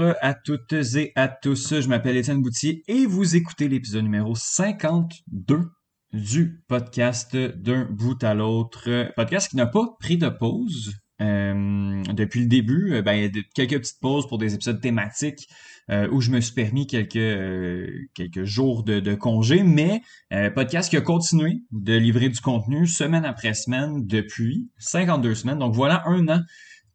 À toutes et à tous, je m'appelle Étienne Boutier et vous écoutez l'épisode numéro 52 du podcast d'un bout à l'autre. Podcast qui n'a pas pris de pause euh, depuis le début. Euh, ben, il y a quelques petites pauses pour des épisodes thématiques euh, où je me suis permis quelques, quelques jours de, de congé, mais podcast qui a continué de livrer du contenu semaine après semaine depuis 52 semaines. Donc voilà un an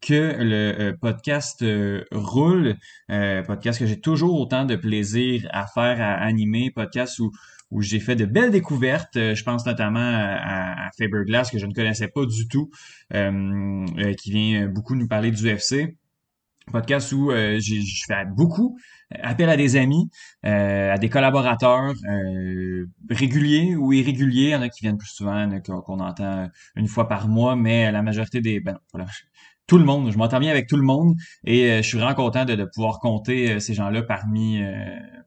que le podcast roule, podcast que j'ai toujours autant de plaisir à faire, à animer, podcast où où j'ai fait de belles découvertes. Euh, je pense notamment à, à Faberglass que je ne connaissais pas du tout, euh, euh, qui vient beaucoup nous parler du UFC. Podcast où je fais beaucoup appel à des amis, à des collaborateurs réguliers ou irréguliers. Il y en a qui viennent plus souvent, qu'on entend une fois par mois, mais la majorité des... Ben, tout le monde. Je m'entends bien avec tout le monde et euh, je suis vraiment content de, pouvoir compter euh, ces gens-là parmi euh,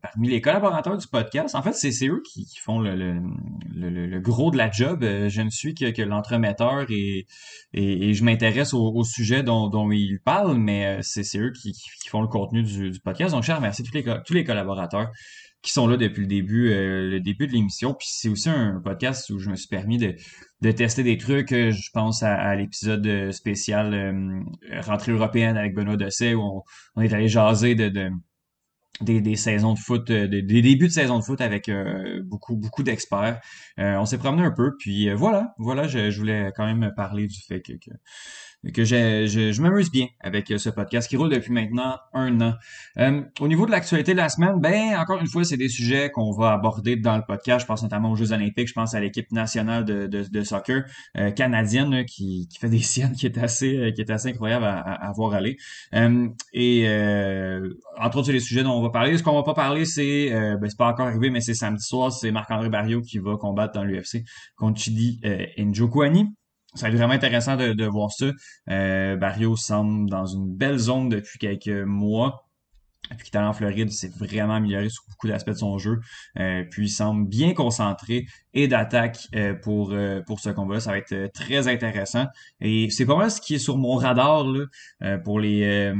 parmi les collaborateurs du podcast. En fait, c'est eux qui, font le, le, gros de la job. Je ne suis que, que l'entremetteur et, et, je m'intéresse au, sujet dont, dont ils parlent, mais c'est eux qui, qui, font le contenu du, du podcast. Donc, je remercie tous les, tous les collaborateurs qui sont là depuis le début, euh, le début de l'émission. Puis c'est aussi un podcast où je me suis permis de, de tester des trucs. Euh, je pense à, l'épisode euh, spécial rentrée européenne avec Benoît Dosset où on, est allé jaser de, de des, des, saisons de foot, des, débuts de saison de foot avec beaucoup beaucoup d'experts. on s'est promené un peu, puis voilà, voilà, je, je, voulais quand même parler du fait que, que que je, je, m'amuse bien avec euh, ce podcast qui roule depuis maintenant un an. Euh, au niveau de l'actualité de la semaine, ben encore une fois, c'est des sujets qu'on va aborder dans le podcast. Je pense notamment aux Jeux olympiques, je pense à l'équipe nationale de, de, de soccer euh, canadienne qui, qui fait des siennes qui est assez qui est assez incroyable à, à, voir aller. et entre autres, les sujets dont on va parler. Ce qu'on va pas parler, c'est ben, c'est pas encore arrivé, mais c'est samedi soir, c'est Marc-André Barrio qui va combattre dans l'UFC contre Chidi Njokuani ça va être vraiment intéressant de, voir ça. Euh, Barrio semble dans une belle zone depuis quelques mois. Puis qu'il est allé en Floride, c'est vraiment amélioré sur beaucoup d'aspects de son jeu. Euh, puis il semble bien concentré et d'attaque euh, pour euh, pour ce combat. Ça va être très intéressant. Et c'est pas mal ce qui est sur mon radar là, pour les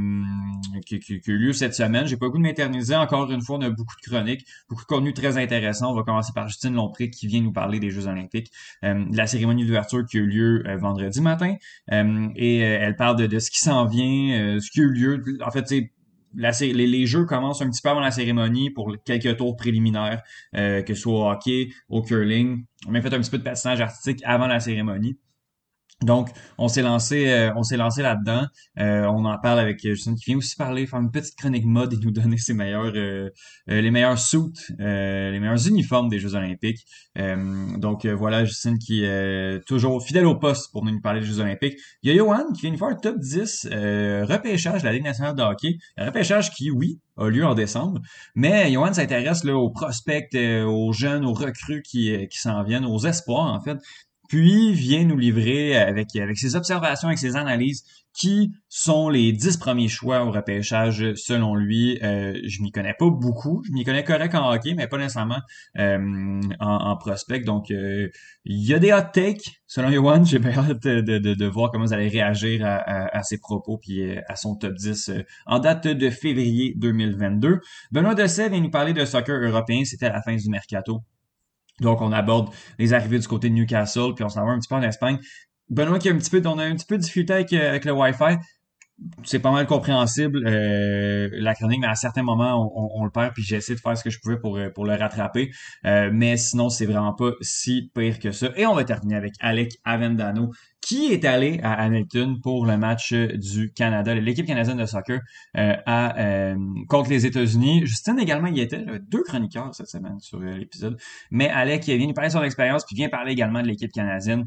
qui, qui, a eu lieu cette semaine. J'ai pas beaucoup de m'éterniser. Encore une fois, on a beaucoup de chroniques, beaucoup de contenu très intéressant. On va commencer par Justine Lompré qui vient nous parler des Jeux Olympiques, de la cérémonie d'ouverture qui a eu lieu vendredi matin. et elle parle de, de ce qui s'en vient, ce qui a eu lieu. En fait, c'est les, jeux commencent un petit peu avant la cérémonie pour quelques tours préliminaires, euh, que ce soit au hockey, au curling. On a fait un petit peu de patinage artistique avant la cérémonie. Donc, on s'est lancé, euh, on s'est lancé là-dedans. Euh, on en parle avec Justine qui vient aussi parler, faire une petite chronique mode et nous donner ses meilleurs, euh, les meilleurs suits, les meilleurs uniformes des Jeux Olympiques. donc voilà, Justine qui est toujours fidèle au poste pour nous parler des Jeux Olympiques. Il y a Johan qui vient nous faire un top 10 repêchage de la Ligue nationale de hockey. Un repêchage qui, oui, a lieu en décembre. Mais Johan s'intéresse aux prospects, aux jeunes, aux recrues qui, qui s'en viennent, aux espoirs en fait puis vient nous livrer avec, avec ses observations, avec ses analyses, qui sont les dix premiers choix au repêchage selon lui. Euh, je m'y connais pas beaucoup, je m'y connais correct en hockey, mais pas nécessairement euh, en, prospect. Donc, euh, il y a des hot takes selon Yohan. J'ai bien hâte de, de, de, voir comment vous allez réagir à, à, ses propos puis à son top 10 en date de février 2022. Benoît Dessay vient nous parler de soccer européen. C'était à la fin du mercato donc, on aborde les arrivées du côté de Newcastle, puis on s'en va un petit peu en Espagne. Benoît qui a un petit peu, on a un petit peu discuté avec, euh, avec le Wi-Fi c'est pas mal compréhensible euh, la chronique, mais à certains moments on, le perd, puis j'ai essayé de faire ce que je pouvais pour, pour le rattraper. Euh, mais sinon, c'est vraiment pas si pire que ça. Et on va terminer avec Alec Avendano, qui est allé à Hamilton pour le match du Canada, l'équipe canadienne de soccer euh, à, contre les États-Unis. Justine également y était, deux chroniqueurs cette semaine sur l'épisode. Mais Alec vient nous parler de son expérience, puis vient parler également de l'équipe canadienne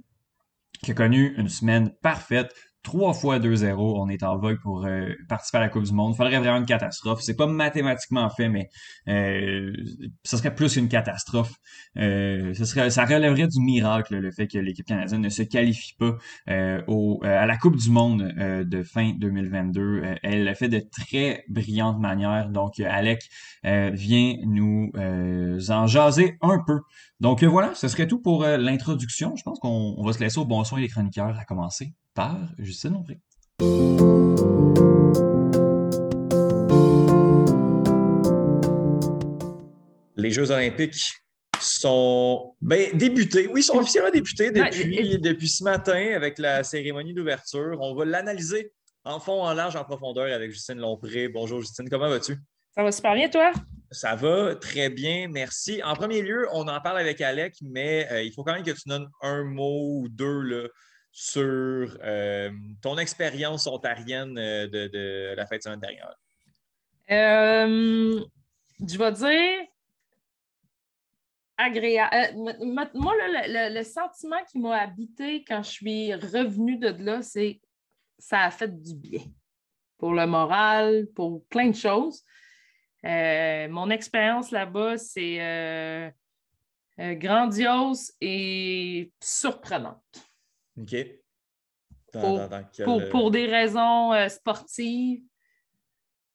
qui a connu une semaine parfaite, trois fois 2-0, on est en vogue pour euh, participer à la Coupe du Monde. Faudrait vraiment une catastrophe. C'est pas mathématiquement fait, mais euh, ce serait plus une catastrophe. Euh, serait, ça relèverait du miracle le fait que l'équipe canadienne ne se qualifie pas euh, au, à la Coupe du Monde de fin 2022. elle l'a fait de très brillante manière. Donc, Alec vient nous en jaser un peu. Donc euh, voilà, ce serait tout pour euh, l'introduction. Je pense qu'on va se laisser au bon soin des chroniqueurs, à commencer par Justine Lompré. Les Jeux olympiques sont ben, débutés. Oui, ils sont officiellement débutés depuis, depuis ce matin avec la cérémonie d'ouverture. On va l'analyser en fond, en large, en profondeur avec Justine Lompré. Bonjour Justine, comment vas-tu? Ça va super bien, toi? Ça va très bien, merci. En premier lieu, on en parle avec Alec, mais euh, il faut quand même que tu donnes un mot ou deux là, sur euh, ton expérience ontarienne euh, de, la fête de semaine dernière. je vais dire agréable. moi, le, sentiment qui m'a habité quand je suis revenue de là, c'est ça a fait du bien pour le moral, pour plein de choses. Euh, mon expérience là-bas, c'est euh, euh, grandiose et surprenante. OK. pour, des raisons sportives,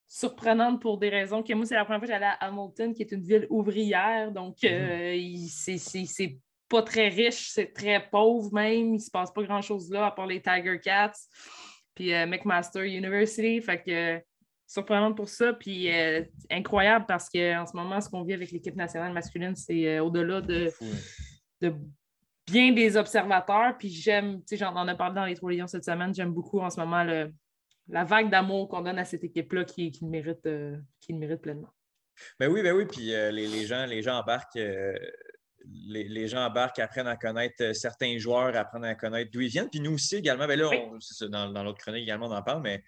surprenantes pour des raisons que moi, c'est la première fois que j'allais à Hamilton, qui est une ville ouvrière. Donc, mhm. c'est pas très riche, c'est très pauvre même. Il ne se passe pas grand-chose là, à part les Tiger Cats puis McMaster University. Fait que surprenante pour ça, puis euh, incroyable parce qu'en ce moment, ce qu'on vit avec l'équipe nationale masculine, c'est euh, au-delà de, de bien des observateurs. Puis j'aime, tu sais, j'en ai parlé dans les Trois Lions cette semaine, j'aime beaucoup en ce moment le, la vague d'amour qu'on donne à cette équipe-là qui, qui, le mérite, euh, qui le mérite pleinement. Ben oui, ben oui, puis les, les, gens, les gens embarquent les, gens embarquent, apprennent à connaître certains joueurs, apprennent à connaître d'où ils viennent. Puis nous aussi également, ben là, dans, l'autre chronique également, on en parle, mais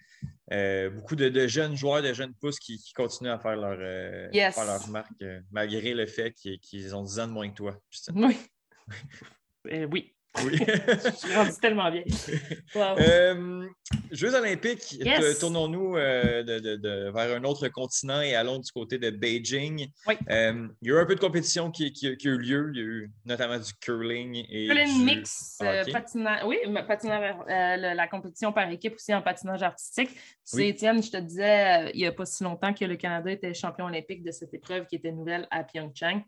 euh, beaucoup de, jeunes joueurs, de jeunes pousses qui, continuent à faire leur, euh, leur marque, malgré le fait qu'ils ont 10 ans de moins que toi. Oui. oui. Oui. je suis rendu tellement bien. Euh, Jeux olympiques, tournons-nous euh, vers un autre continent et allons du côté de Beijing. Euh, il y a eu un peu de compétition qui, a eu lieu. Il y a eu notamment du curling et. Curling mix, patinage. Oui, patinage, la compétition par équipe aussi en patinage artistique. C'est Étienne, je te disais il n'y a pas si longtemps que le Canada était champion olympique de cette épreuve qui était nouvelle à Pyeongchang.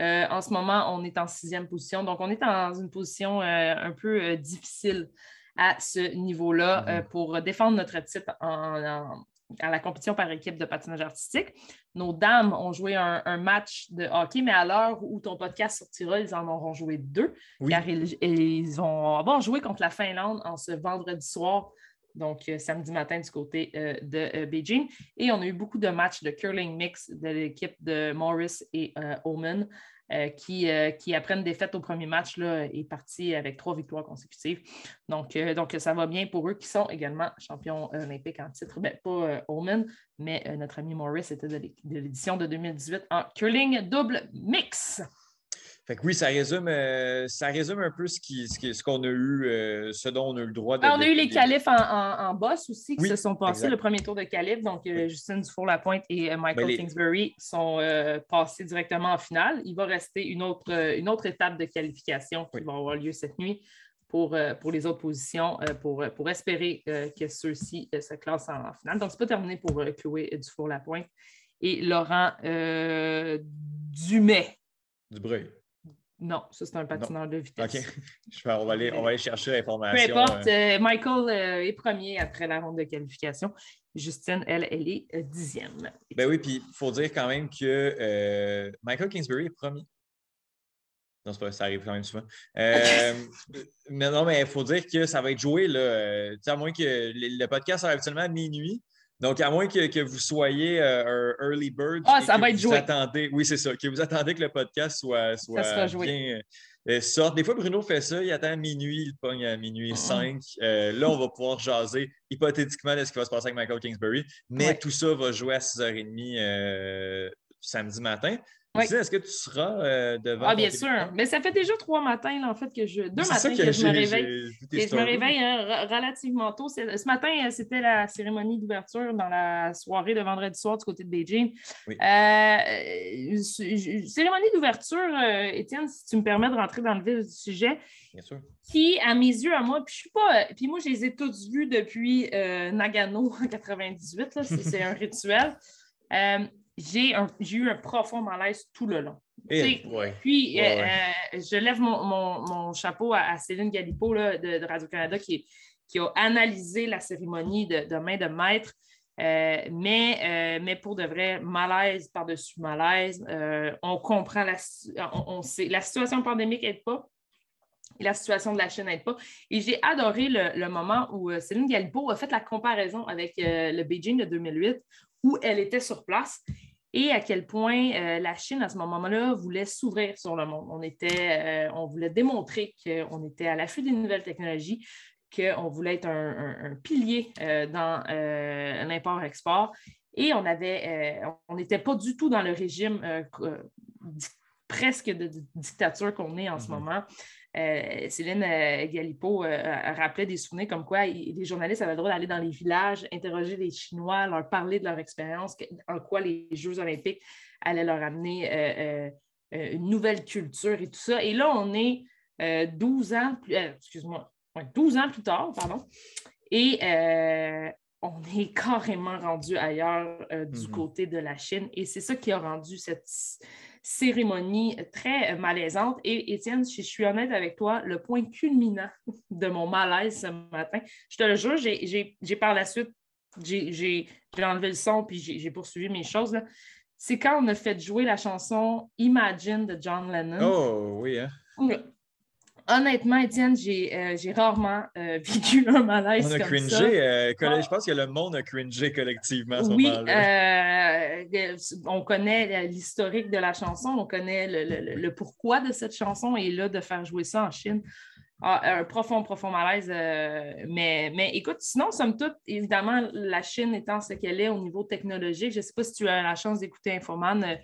Euh, en ce moment, on est en sixième position. Donc, on est dans une position euh, un peu euh, difficile à ce niveau-là mm-hmm. pour défendre notre titre en, à la compétition par équipe de patinage artistique. Nos dames ont joué un, match de hockey, mais à l'heure où ton podcast sortira, ils en auront joué deux, car ils, vont avoir joué contre la Finlande en ce vendredi soir donc samedi matin du côté de Beijing. Et on a eu beaucoup de matchs de curling mix de l'équipe de Morris et Omen. Euh, qui, euh, qui, après une défaite au premier match, là, est parti avec trois victoires consécutives. Donc, euh, donc, ça va bien pour eux qui sont également champions olympiques en titre. Ben, pas Omen, mais notre ami Morris était de l'édition de 2018 en curling double mix. Fait que oui, ça résume, euh, ça résume un peu ce qu'on ce, qu'on a eu, euh, ce dont on a eu le droit de. Ah, on a eu les qualifs en, en, boss aussi qui se sont passés, le premier tour de qualif. Donc, euh, Justine Dufour-Lapointe et Michael Kingsbury sont passés directement en finale. Il va rester une autre, une autre étape de qualification qui va avoir lieu cette nuit pour, pour les autres positions, pour, pour espérer que ceux-ci se classent en, finale. Donc, ce n'est pas terminé pour Chloé Dufour-Lapointe et Laurent Dumais. Dubreuil. Non, ça c'est un patineur de vitesse. OK. on, va aller, on va aller chercher l'information. Peu importe, euh. Euh, Michael euh, est premier après la ronde de qualification. Justine, elle, elle est dixième. Ben oui, puis il faut dire quand même que Michael Kingsbury est premier. Non, c'est pas ça arrive quand même souvent. mais non, mais il faut dire que ça va être joué, là. à moins que le, podcast arrive seulement à minuit. Donc, à moins que, vous soyez euh, un early bird, ah, ça va être vous attendez, oui, c'est ça, que vous attendez que le podcast soit, soit bien euh, sorte. Des fois, Bruno fait ça, il attend minuit, il pogne à minuit 5. Ah. Euh, là, on va pouvoir jaser hypothétiquement de ce qui va se passer avec Michael Kingsbury, mais tout ça va jouer à 6h30 samedi matin. Est-ce que tu seras euh, devant? Ah, bien sûr. Mais ça fait déjà trois matins, en fait, que je. Deux matins que, je me réveille. je me réveille hein, relativement tôt. Ce matin, euh, c'était la cérémonie d'ouverture dans la soirée de vendredi soir du côté de Beijing. Euh, cérémonie d'ouverture, Étienne, si tu me permets de rentrer dans le vif du sujet. Bien sûr. Qui, à mes yeux, à moi, puis je suis pas. Puis moi, je les ai tous vus depuis Nagano en 98. C'est un rituel j'ai eu un profond malaise tout le long. Eh, puis, euh, euh, je lève mon, chapeau à, Céline Galipo de, Radio-Canada qui, qui, a analysé la cérémonie de, main de maître. mais, mais pour de vrai, malaise par-dessus malaise. on comprend la, on, sait, la situation pandémique n'aide pas. La situation de la Chine n'aide pas. Et j'ai adoré le, moment où Céline Galipo a fait la comparaison avec le Beijing de 2008, où elle était sur place et à quel point euh, la Chine, à ce moment-là, voulait s'ouvrir sur le monde. On, était, euh, on voulait démontrer qu'on était à l'affût des nouvelles technologies, qu'on voulait être un, pilier euh, dans l'import-export. Et on avait, on n'était pas du tout dans le régime presque de, dictature qu'on est en ce mm-hmm. moment. Euh, Céline euh, Galipo euh, rappelait des souvenirs comme quoi les journalistes avaient le droit d'aller dans les villages, interroger les Chinois, leur parler de leur expérience, en quoi les Jeux olympiques allaient leur amener une nouvelle culture et tout ça. Et là, on est 12 ans plus, excuse-moi, 12 ans plus tard, pardon, et on est carrément rendu ailleurs du mm-hmm. côté de la Chine. Et c'est ça qui a rendu cette cérémonie très malaisante. Et Étienne, si je suis honnête avec toi, le point culminant de mon malaise ce matin, je te le jure, j'ai par la suite, j'ai enlevé le son puis j'ai poursuivi mes choses. C'est quand on a fait jouer la chanson Imagine de John Lennon. Oh oui, hein? Honnêtement, Étienne, j'ai euh, rarement euh, vécu un malaise. On a comme cringé. ça. Euh, je pense que le monde a cringé collectivement à ce oui, on connaît l'historique de la chanson, on connaît le, pourquoi de cette chanson et là, de faire jouer ça en Chine. Ah, un profond, profond malaise. mais, mais écoute, sinon, somme toute, évidemment, la Chine étant ce qu'elle est au niveau technologique, je ne sais pas si tu as la chance d'écouter Infoman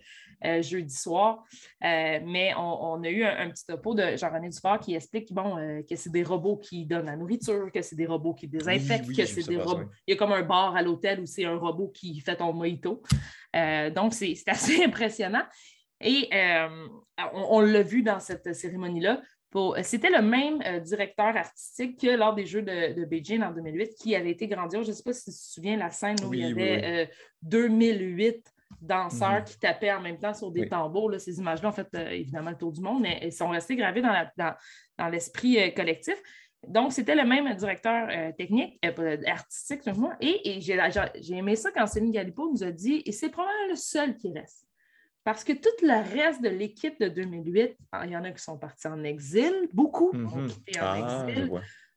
euh, jeudi soir. Euh, mais on, a eu un, petit topo de Jean-René Dufort qui explique bon, euh, que c'est des robots qui donnent la nourriture, que c'est des robots qui désinfectent, que c'est des robots. Il y a comme un bar à l'hôtel où c'est un robot qui fait ton mojito. donc, c'est assez impressionnant. Et on, l'a vu dans cette cérémonie-là. C'était le même directeur artistique que lors des Jeux de, Beijing en 2008 qui avait été grandiose. Je ne sais pas si tu te souviens la scène où il y avait 2008 danseurs mhm. qui tapaient en même temps sur des tambours. ces images-là ont fait euh, évidemment le tour du monde, mais elles sont restées gravées dans, l'esprit euh, collectif. Donc, c'était le même directeur euh, technique, artistique, et, et j'ai aimé ça quand Céline Galipo nous a dit, et c'est probablement le seul qui reste. Parce que tout le reste de l'équipe de 2008, il y en a qui sont partis en exil, beaucoup ont mhm. quitté en ah, exil.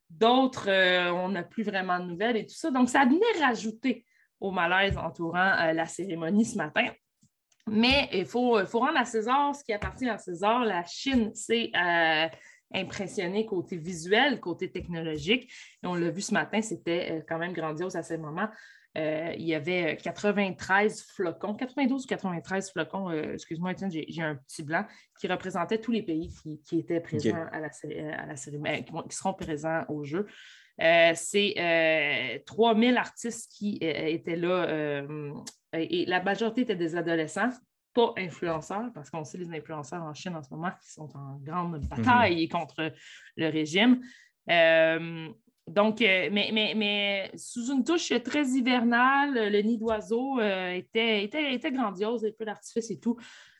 D'autres, on n'a plus vraiment de nouvelles et tout ça. Donc, ça venait rajouter au malaise entourant euh, la cérémonie ce matin. Mais il faut, faut, rendre à César ce qui appartient à César. La Chine s'est euh, impressionnée côté visuel, côté technologique. Et on l'a vu ce matin, c'était euh, quand même grandiose à ce moment. il y avait 93 flocons, 92 ou 93 flocons, excuse-moi Étienne, j'ai un petit blanc, qui représentaient tous les pays qui, étaient présents à, la, à la cérémonie, qui, seront présents au jeu. Euh, c'est 3000 euh, artistes qui euh, étaient là et la majorité étaient des adolescents, pas influenceurs, parce qu'on sait les influenceurs en Chine en ce moment qui sont en grande mhm. bataille contre le régime. Donc, mais, mais, mais, sous une touche très hivernale, le nid d'oiseau était, était, était, grandiose, un peu d'artifice et tout.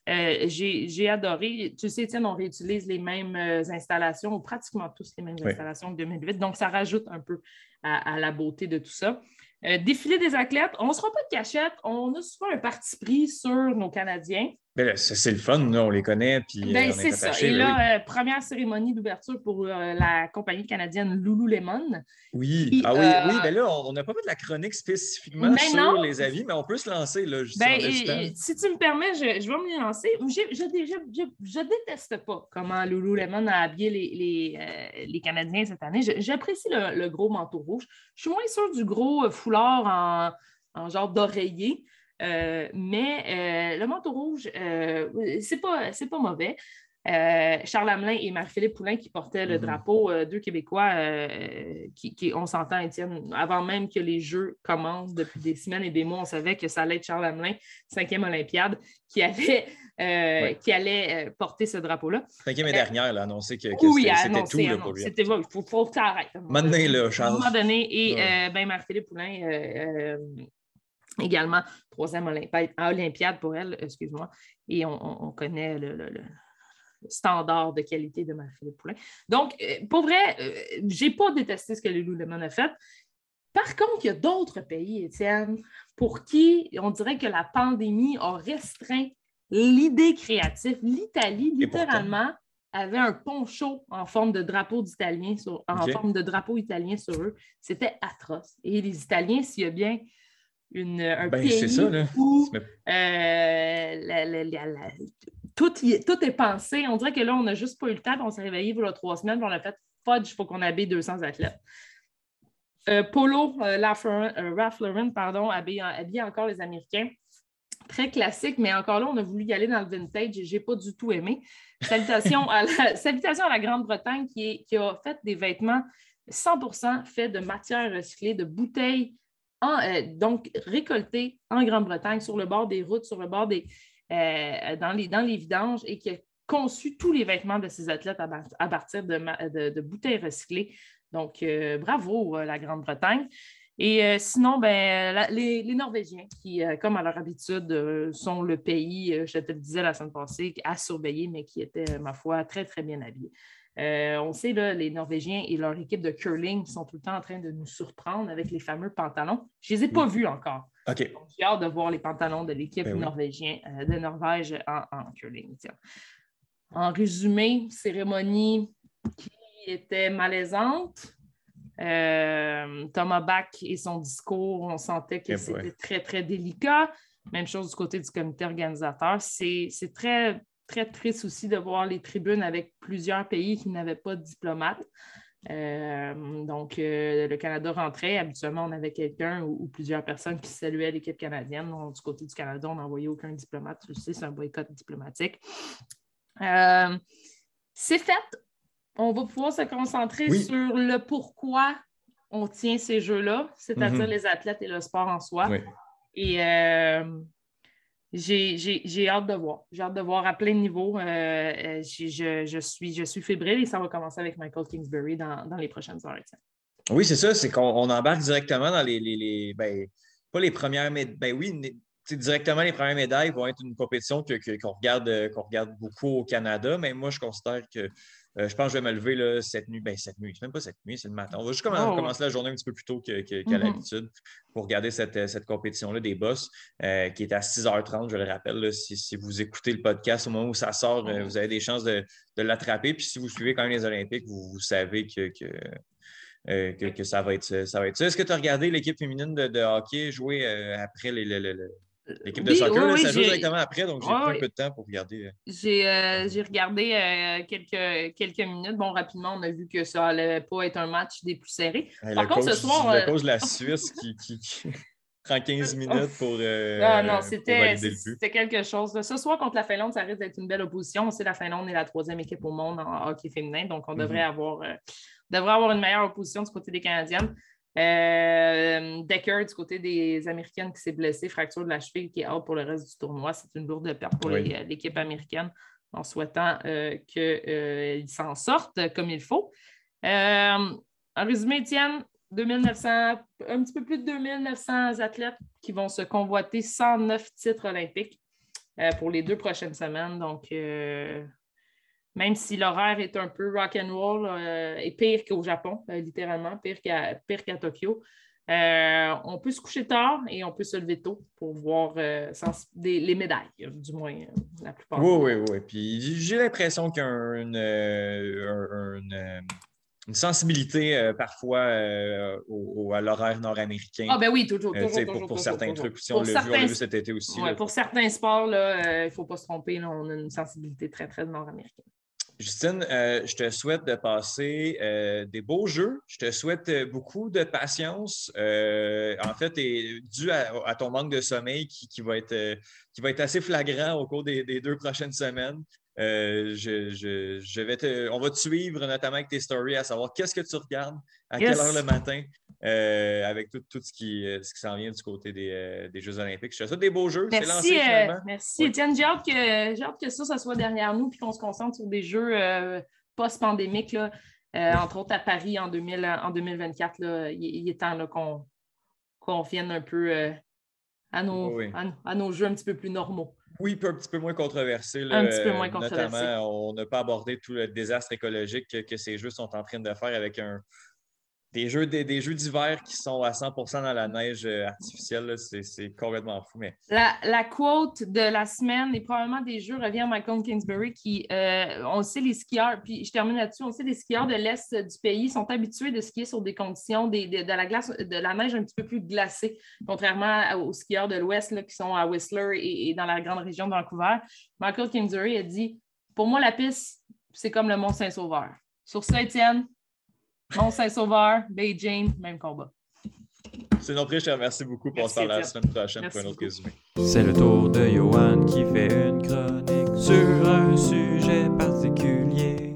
Euh, j'ai adoré. Tu sais, Étienne, on réutilise les mêmes euh, installations, ou pratiquement tous les mêmes installations que 2008. Donc, ça rajoute un peu à la beauté de tout ça. Euh, défilé des athlètes, on ne se rend pas de cachette, on a souvent un parti pris sur nos Canadiens. Ben c'est le fun, on les connaît. Puis, ben, c'est ça. Et là, euh, première cérémonie d'ouverture pour euh, la compagnie canadienne Lululemon. Oui, ah oui, oui. Ben là, on n'a pas fait de la chronique spécifiquement ben sur les avis, mais on peut se lancer. Là, ben, si tu me permets, je, je vais me lancer. Je, déteste pas comment Lululemon a habillé les, les, les Canadiens cette année. J'apprécie le, le, gros manteau rouge. Je suis moins sûre du gros foulard en, genre d'oreiller. Euh, mais euh, le manteau rouge, euh, c'est pas, pas mauvais. Charles Hamelin et Marie-Philippe Poulain qui portaient le mm-hmm. drapeau, deux Québécois qui, on s'entend, Étienne, avant même que les Jeux commencent depuis des semaines et des mois, on savait que ça allait être Charles Hamelin, cinquième Olympiade, qui allait, qui allait porter ce drapeau-là. Cinquième et dernière, là, annoncé que, que oui, c'était tout là, pour lui. C'était il faut, faut que ça arrête. Maintenant, là, Charles. À un moment donné, et ben, Marie-Philippe Poulain également troisième Olympiade pour elle, excuse-moi, et on, connaît le, standard de qualité de Marie-Philippe Poulin. Donc, euh, pour vrai, euh, je n'ai pas détesté ce que Lululemon a fait. Par contre, il y a d'autres pays, Étienne, pour qui on dirait que la pandémie a restreint l'idée créative. L'Italie, littéralement, avait un poncho en forme de drapeau d'Italien en forme de drapeau italien sur eux. C'était atroce. Et les Italiens, s'il y a bien une, un ben, pays où tout, tout, est pensé, on dirait que là, on n'a juste pas eu le temps, on s'est réveillé pour trois semaines, on a fait fudge, il faut qu'on habille 200 athlètes. Euh, Polo euh, euh, Ralph Lauren, pardon, habille, encore les Américains. Très classique, mais encore là, on a voulu y aller dans le vintage et je n'ai pas du tout aimé. Salutations à la, la Grande-Bretagne qui, qui, a fait des vêtements 100% faits de matières recyclées, de bouteilles, donc récoltées en Grande-Bretagne, sur le bord des routes, sur le bord des. dans, les, dans les vidanges et qui a conçu tous les vêtements de ces athlètes à, partir de, bouteilles recyclées. Donc, euh, bravo, euh, la Grande-Bretagne. Et euh, sinon, ben, les, Norvégiens, qui, comme à leur habitude, sont le pays, je te le disais la semaine passée, à surveiller, mais qui étaient, ma foi, très, très bien habillés. On sait, là, les Norvégiens et leur équipe de curling sont tout le temps en train de nous surprendre avec les fameux pantalons. Je ne les ai pas vus encore. J'ai hâte de voir les pantalons de l'équipe ben norvégienne de Norvège en, en curling. En résumé, cérémonie qui était malaisante. Euh, Thomas Bach et son discours, on sentait que eh c'était très, très délicat. Même chose du côté du comité organisateur. C'est très, très triste aussi de voir les tribunes avec plusieurs pays qui n'avaient pas de diplomates. Euh, donc, euh, le Canada rentrait. Habituellement, on avait quelqu'un ou, plusieurs personnes qui saluaient l'équipe canadienne. du côté du Canada, on n'envoyait aucun diplomate. Tu sais, c'est un boycott diplomatique. c'est fait on va pouvoir se concentrer sur le pourquoi on tient ces jeux-là, c'est-à-dire mhm. les athlètes et le sport en soi. Et euh, j'ai hâte de voir. J'ai hâte de voir à plein niveau. Euh, euh, je, suis, je suis fébrile et ça va commencer avec Michael Kingsbury dans, les prochaines heures. Oui, c'est ça, c'est qu'on embarque directement dans les, les, ben, pas les premières, mais ben oui, directement les premières médailles vont être une compétition qu'on regarde, qu'on regarde beaucoup au Canada, mais moi, je considère que euh, je pense que je vais me lever là, cette nuit. Ben, cette nuit, c'est même pas cette nuit, c'est le matin. On va juste oh. commencer, la journée un petit peu plus tôt qu'à mm-hmm. l'habitude pour regarder cette, euh, compétition-là des boss euh, qui est à 6h30, je le rappelle. si, vous écoutez le podcast au moment où ça sort, oh. vous avez des chances de, l'attraper. Puis si vous suivez quand même les Olympiques, vous, savez que, que ça va être ça. Va être Est-ce que tu as regardé l'équipe féminine de, hockey jouer après les, L'équipe de soccer, ça joue directement après, donc j'ai pris un peu de temps pour regarder. Euh. Euh, j'ai regardé euh, quelques, quelques minutes. Bon, rapidement, on a vu que ça n'allait pas être un match des plus serrés. Par contre, ce soir. À cause de la Suisse qui, qui, prend 15 minutes pour. ah, non, c'était quelque chose. Ce soir, contre la Finlande, ça risque d'être une belle opposition. On sait la Finlande est la troisième équipe au monde en hockey féminin, donc on mm-hmm. devrait, avoir, devrait avoir une meilleure opposition du côté des Canadiennes. Euh, Decker, du côté des Américaines, qui s'est blessé, fracture de la cheville, qui est out pour le reste du tournoi. C'est une lourde perte pour l'équipe américaine, en souhaitant euh, qu'ils euh, s'en sortent comme il faut. en résumé, Étienne, 2900, un petit peu plus de 2900 athlètes qui vont se convoiter 109 titres olympiques pour les deux prochaines semaines. Donc, même si l'horaire est un peu rock and roll euh, et pire qu'au Japon, euh, littéralement, pire qu'à, pire qu'à Tokyo. Euh, on peut se coucher tard et on peut se lever tôt pour voir les médailles, du moins la plupart. Oui, oui, oui. Puis j'ai l'impression qu'il y a une, une, sensibilité parfois à l'horaire nord-américain. Ah ben oui, toujours. pour, certains trucs aussi, on l'a vu, cet été aussi. pour certains sports, il ne faut pas se tromper, on a une sensibilité très, très nord-américaine. Justine, euh, je te souhaite de passer euh, des beaux jeux. Je te souhaite euh, beaucoup de patience. en fait, dû à, ton manque de sommeil qui va être assez flagrant au cours des deux prochaines semaines. Euh, je, vais te, on va te suivre notamment avec tes stories, à savoir qu'est-ce que tu regardes, à quelle heure le matin, euh, avec tout, tout, ce qui, euh, ce qui s'en vient du côté des, Jeux Olympiques. Je te souhaite des beaux jeux. Merci, merci Étienne. J'ai hâte, que, ça, ça soit derrière nous et qu'on se concentre sur des jeux post-pandémiques, entre autres à Paris en, 2000, en 2024. Là, il, est temps qu'on qu'on vienne un peu à, nos, à nos jeux un petit peu plus normaux. Oui, un petit peu moins controversé. un petit peu moins controversé. Notamment, on n'a pas abordé tout le désastre écologique que, ces jeux sont en train de faire avec un, des jeux des, jeux d'hiver qui sont à 100% dans la neige euh, artificielle, c'est complètement fou. Mais... La, quote de la semaine et probablement des jeux revient à Michael Kingsbury qui, euh, on sait les skieurs, puis je termine là-dessus, on sait les skieurs de l'Est du pays sont habitués de skier sur des conditions de, la glace, de la neige un petit peu plus glacée, contrairement aux skieurs de l'Ouest qui sont à Whistler et, dans la grande région de Vancouver. Michael Kingsbury a dit, pour moi, la piste, c'est comme le Mont-Saint-Sauveur. Sur ça, Étienne, Mont-Saint-Sauveur, Beijing, même combat. C'est notre Richard. Merci beaucoup. pour se la semaine prochaine pour un autre résumé. C'est le tour de Johan qui fait une chronique sur un sujet particulier.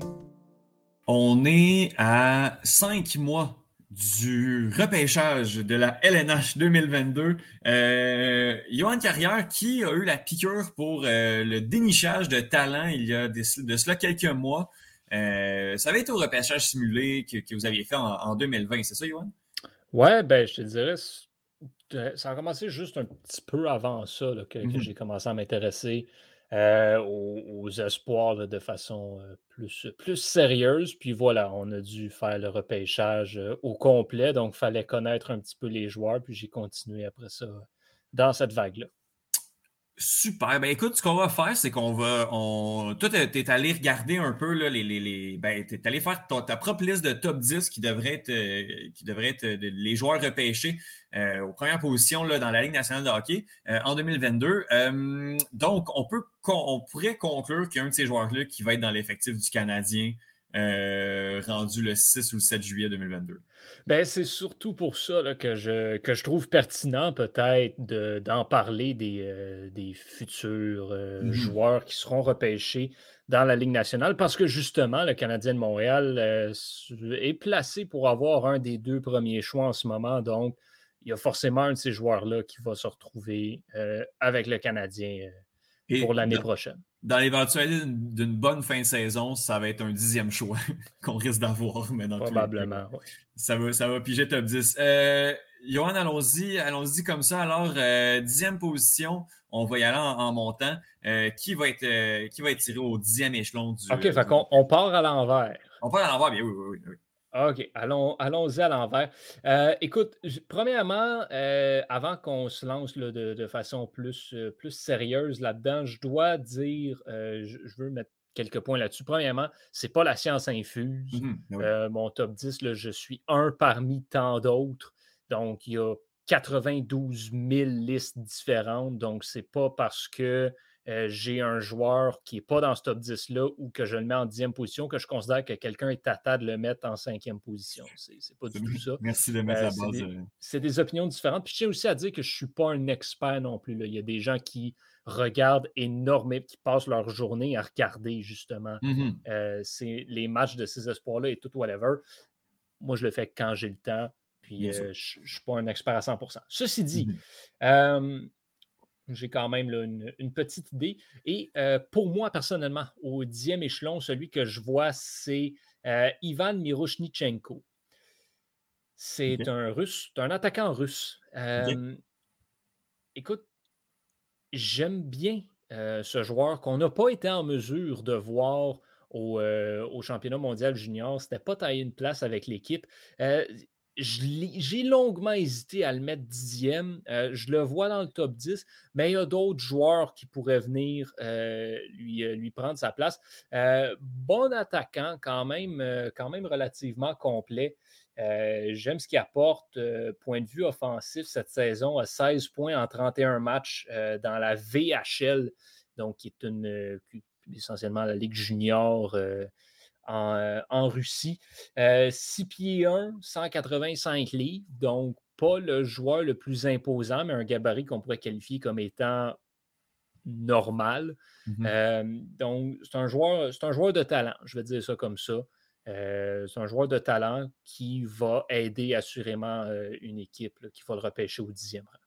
On est à cinq mois du repêchage de la LNH 2022. Euh, Johan Carrière, qui a eu la piqûre pour euh, le dénichage de talent il y a de cela quelques mois? Euh, ça avait été au repêchage simulé que, vous aviez fait en, 2020, c'est ça, Yoann? Ouais, ben, je te dirais, ça a commencé juste un petit peu avant ça que, mm-hmm. j'ai commencé à m'intéresser euh, aux, espoirs de façon euh, plus, plus sérieuse. Puis voilà, on a dû faire le repêchage au complet, donc il fallait connaître un petit peu les joueurs, puis j'ai continué après ça dans cette vague-là. Super. Ben écoute, ce qu'on va faire, c'est qu'on va. On... Toi, t'es allé regarder un peu là, les, les. Ben, t'es allé faire ta propre liste de top 10 qui devrait être, euh, qui devrait être euh, les joueurs repêchés euh, aux premières positions là, dans la Ligue nationale de hockey en 2022. donc, on peut on pourrait conclure qu'il y a un de ces joueurs-là qui va être dans l'effectif du Canadien rendu le 6 ou le 7 juillet 2022. Ben, c'est surtout pour ça que, je, que je trouve pertinent peut-être d'en parler des, euh, des futurs euh, mmh joueurs qui seront repêchés dans la Ligue nationale parce que justement, le Canadien de Montréal euh, est placé pour avoir un des deux premiers choix en ce moment. Donc, il y a forcément un de ces joueurs-là qui va se retrouver avec le Canadien pour l'année prochaine dans l'éventualité d'une bonne fin de saison, ça va être un dixième choix qu'on risque d'avoir. Probablement, oui. Ça va, ça va piger top 10. Euh, Johan, allons-y allons comme ça. Alors, euh, dixième position, on va y aller en, montant. Euh, qui, va être, euh, qui va être tiré au dixième échelon du. OK, fait qu'on on part à l'envers. On part à l'envers, bien oui, oui, oui. OK, allons, allons-y à l'envers. Euh, écoute, premièrement, euh, avant qu'on se lance de, façon plus, euh, plus sérieuse là-dedans, je dois dire, je, veux mettre quelques points là-dessus. Premièrement, ce n'est pas la science infuse. Mmh ben mon top 10, là, je suis un parmi tant d'autres. Donc, il y a 92 000 listes différentes. Donc, ce n'est pas parce que euh, j'ai un joueur qui n'est pas dans ce top 10-là ou que je le mets en dixième position, que je considère que quelqu'un est tata de le mettre en cinquième position. C'est, pas du tout ça. Merci de mettre la euh, base. Euh. C'est des, opinions différentes. Puis je tiens aussi à dire que je ne suis pas un expert non plus. Il y a des gens qui regardent énormément, qui passent leur journée à regarder justement mmh c'est les matchs de ces espoirs-là et tout, whatever. Moi, je le fais quand j'ai le temps. Puis je ne suis pas un expert à 100% Ceci dit, mmh j'ai quand même une, petite idée. Et euh, pour moi, personnellement, au dixième échelon, celui que je vois, c'est euh, Ivan Miroshnichenko. C'est un russe, un attaquant russe. Euh, écoute, j'aime bien ce joueur qu'on n'a pas été en mesure de voir au, au championnat mondial junior. Ce n'était pas taillé une place avec l'équipe j'ai longuement hésité à le mettre dixième. Euh, je le vois dans le top 10, mais il y a d'autres joueurs qui pourraient venir euh, lui, euh, lui, prendre sa place. bon attaquant, quand même, quand même relativement complet. J'aime ce qu'il apporte. point de vue offensif cette saison, à 16 points en 31 matchs dans la VHL, donc qui est une, essentiellement la Ligue junior euh, en, Russie. 6 euh, pieds 1, 185 livres, donc pas le joueur le plus imposant, mais un gabarit qu'on pourrait qualifier comme étant normal. Mmh euh, donc, c'est un, joueur, un joueur de talent, je vais dire ça comme ça. c'est un joueur de talent qui va aider assurément une équipe qui va le repêcher au dixième rang.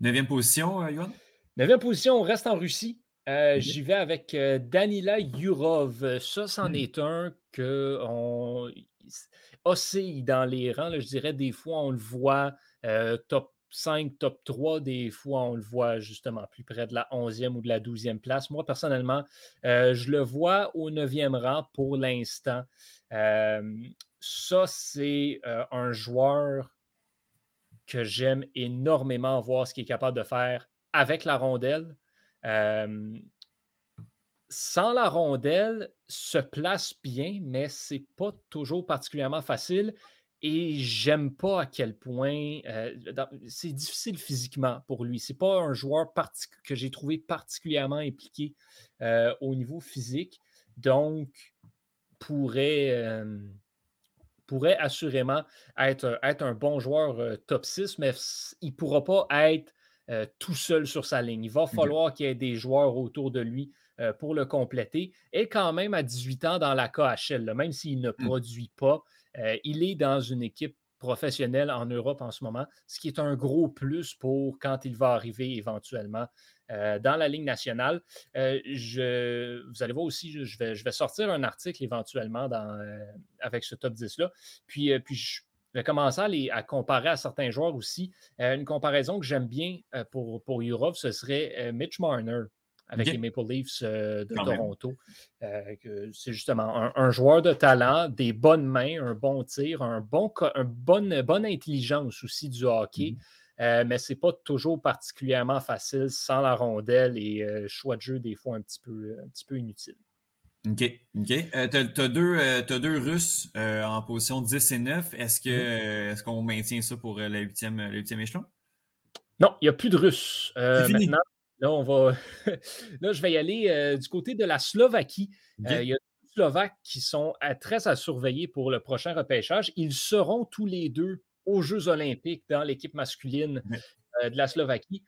Neuvième position, Yoann? Neuvième position, on reste en Russie. Euh, j'y vais avec euh, Danila Yurov. Ça, c'en mmh. est un que on oscille dans les rangs. je dirais des fois, on le voit euh, top 5, top 3. Des fois, on le voit justement plus près de la 11e ou de la 12e place. Moi, personnellement, je le vois au 9e rang pour l'instant. ça, c'est un joueur que j'aime énormément voir ce qu'il est capable de faire avec la rondelle. Sans la rondelle, se place bien, mais c'est pas toujours particulièrement facile. Et j'aime pas à quel point euh, c'est difficile physiquement pour lui. C'est pas un joueur que j'ai trouvé particulièrement impliqué euh, au niveau physique. Donc, pourrait, assurément être, être un bon joueur top 6, mais il pourra pas être tout seul sur sa ligne. Il va falloir qu'il y ait des joueurs autour de lui pour le compléter. Et quand même à 18 ans dans la KHL, même s'il ne mmh. produit pas, il est dans une équipe professionnelle en Europe en ce moment, ce qui est un gros plus pour quand il va arriver éventuellement euh, dans la Ligue nationale. Euh, je, vous allez voir aussi, je vais, je vais sortir un article éventuellement dans, euh, avec ce top 10-là. Puis, puis je vais commencer à, les, à, comparer à certains joueurs aussi. une comparaison que j'aime bien pour, pour Europe, ce serait Mitch Marner avec les Maple Leafs de Toronto. c'est justement un, joueur de talent, des bonnes mains, un bon tir, un bon, une bonne, bonne intelligence aussi du hockey. Euh, mais ce n'est pas toujours particulièrement facile sans la rondelle et euh, choix de jeu des fois un petit peu, un petit peu inutile. OK. OK. Euh, tu as, deux Russes en position 10 et 9. Est-ce que est qu'on maintient ça pour le huitième, échelon? Non, il n'y a plus de Russes. maintenant, là, on va. là, je vais y aller du côté de la Slovaquie. Il y a des Slovaques qui sont très à surveiller pour le prochain repêchage. Ils seront tous les deux aux Jeux olympiques dans l'équipe masculine euh, de la Slovaquie.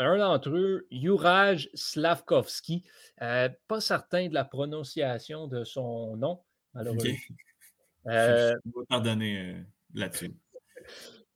Un d'entre eux, Juraj Slavkovski, euh, pas certain de la prononciation de son nom, malheureusement. Euh, je vais pardonner là-dessus.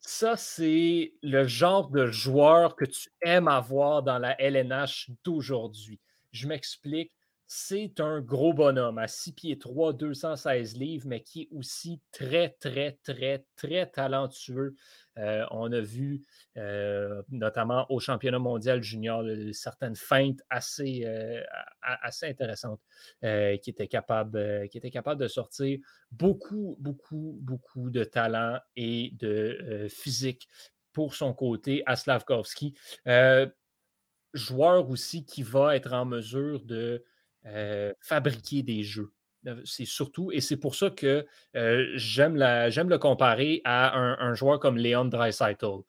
Ça, c'est le genre de joueur que tu aimes avoir dans la LNH d'aujourd'hui. Je m'explique c'est un gros bonhomme à 6 pieds 3, 216 livres, mais qui est aussi très, très, très, très talentueux. Euh, on a vu, euh, notamment au championnat mondial junior, certaines feintes assez, euh, intéressantes qui, étaient capables, qui étaient capables de sortir beaucoup, beaucoup, beaucoup de talent et de physique pour son côté à Slavkovski. joueur aussi qui va être en mesure de euh, fabriquer des jeux. Euh, c'est surtout, et c'est pour ça que euh, j'aime, le comparer à un, joueur comme Leon Dreisaitl,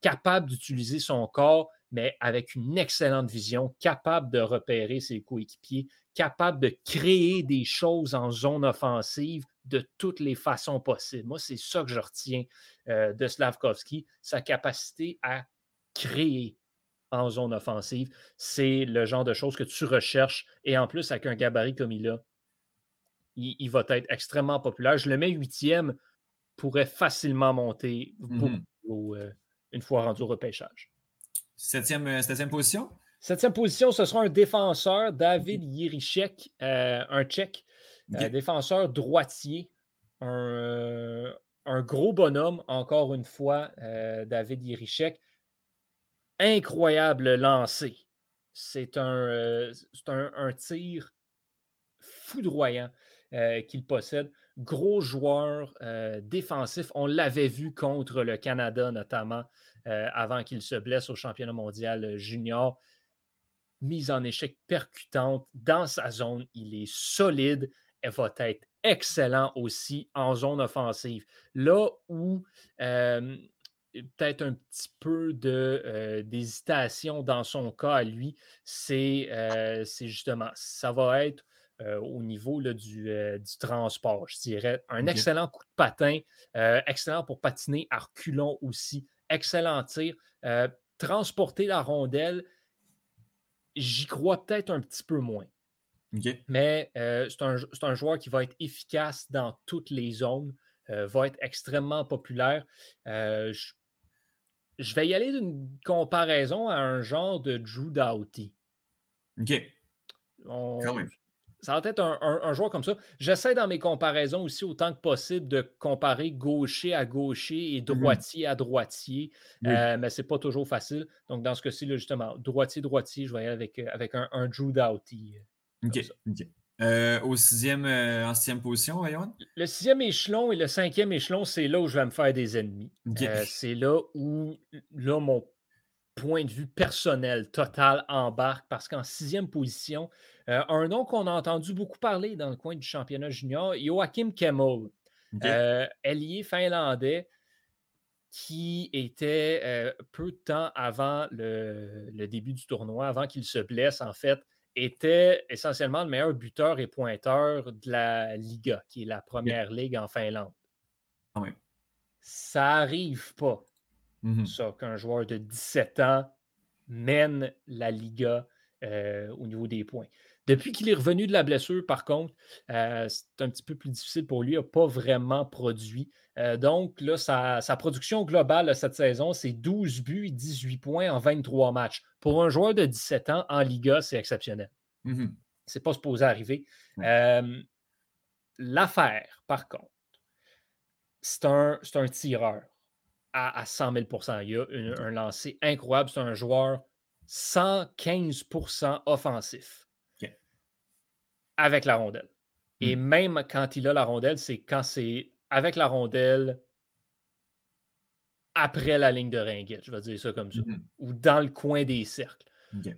capable d'utiliser son corps, mais avec une excellente vision, capable de repérer ses coéquipiers, capable de créer des choses en zone offensive de toutes les façons possibles. Moi, c'est ça que je retiens de Slavkovski, sa capacité à créer, en zone offensive. C'est le genre de choses que tu recherches. Et en plus, avec un gabarit comme il a, il, va être extrêmement populaire. Je le mets huitième, pourrait facilement monter mmh euh, une fois rendu au repêchage. Septième, euh, septième position? Septième position, ce sera un défenseur, David Yerichek, euh, un tchèque, défenseur droitier, un, un, gros bonhomme, encore une fois, David Yerichek incroyable lancé. C'est un, euh, tir foudroyant euh, qu'il possède. Gros joueur euh, défensif. On l'avait vu contre le Canada, notamment, avant qu'il se blesse au championnat mondial junior. Mise en échec percutante dans sa zone. Il est solide. Elle va être excellent aussi en zone offensive. Là où peut-être un petit peu euh, d'hésitation dans son cas à lui, c'est justement, ça va être au niveau du, transport, je dirais. Un excellent coup de patin, excellent pour patiner à reculons aussi, excellent tir. transporter la rondelle, j'y crois peut-être un petit peu moins. Mais c'est un, un, joueur qui va être efficace dans toutes les zones. va être extrêmement populaire. Je je vais y aller d'une comparaison à un genre de Drew Doughty. OK. Ça va être un, joueur comme ça. J'essaie dans mes comparaisons aussi autant que possible de comparer gaucher à gaucher et mm-hmm. droitier à droitier, euh, mais ce n'est pas toujours facile. Donc, dans ce cas-ci, justement, droitier-droitier, je vais y aller avec, euh, avec un, Drew Doughty. Euh, OK. Euh, au sixième, euh, en sixième position, Yohan? Le sixième échelon et le cinquième échelon, c'est là où je vais me faire des ennemis. Euh, c'est là où là, mon point de vue personnel total embarque parce qu'en sixième position, un nom qu'on a entendu beaucoup parler dans le coin du championnat junior, Joachim Kemmel, ailier finlandais qui était peu de temps avant le début du tournoi, avant qu'il se blesse en fait était essentiellement le meilleur buteur et pointeur de la Liga, qui est la première ligue en Finlande. Ah oui. Ça arrive pas, mmh ça, qu'un joueur de 17 ans mène la Liga euh, au niveau des points. Depuis qu'il est revenu de la blessure, par contre, euh, c'est un petit peu plus difficile pour lui. Il n'a pas vraiment produit. Euh, donc, là, sa, production globale cette saison, c'est 12 buts et 18 points en 23 matchs. Pour un joueur de 17 ans en Liga, c'est exceptionnel. Mmh c'est pas supposé arriver. Euh, l'affaire, par contre, c'est un, un, tireur à, 100 000% Il a un lancer incroyable. C'est un joueur 115% offensif avec la rondelle. Et hmm. même quand il a la rondelle, c'est quand c'est avec la rondelle après la ligne de ringuette, je vais dire ça comme ça, hmm. ou dans le coin des cercles.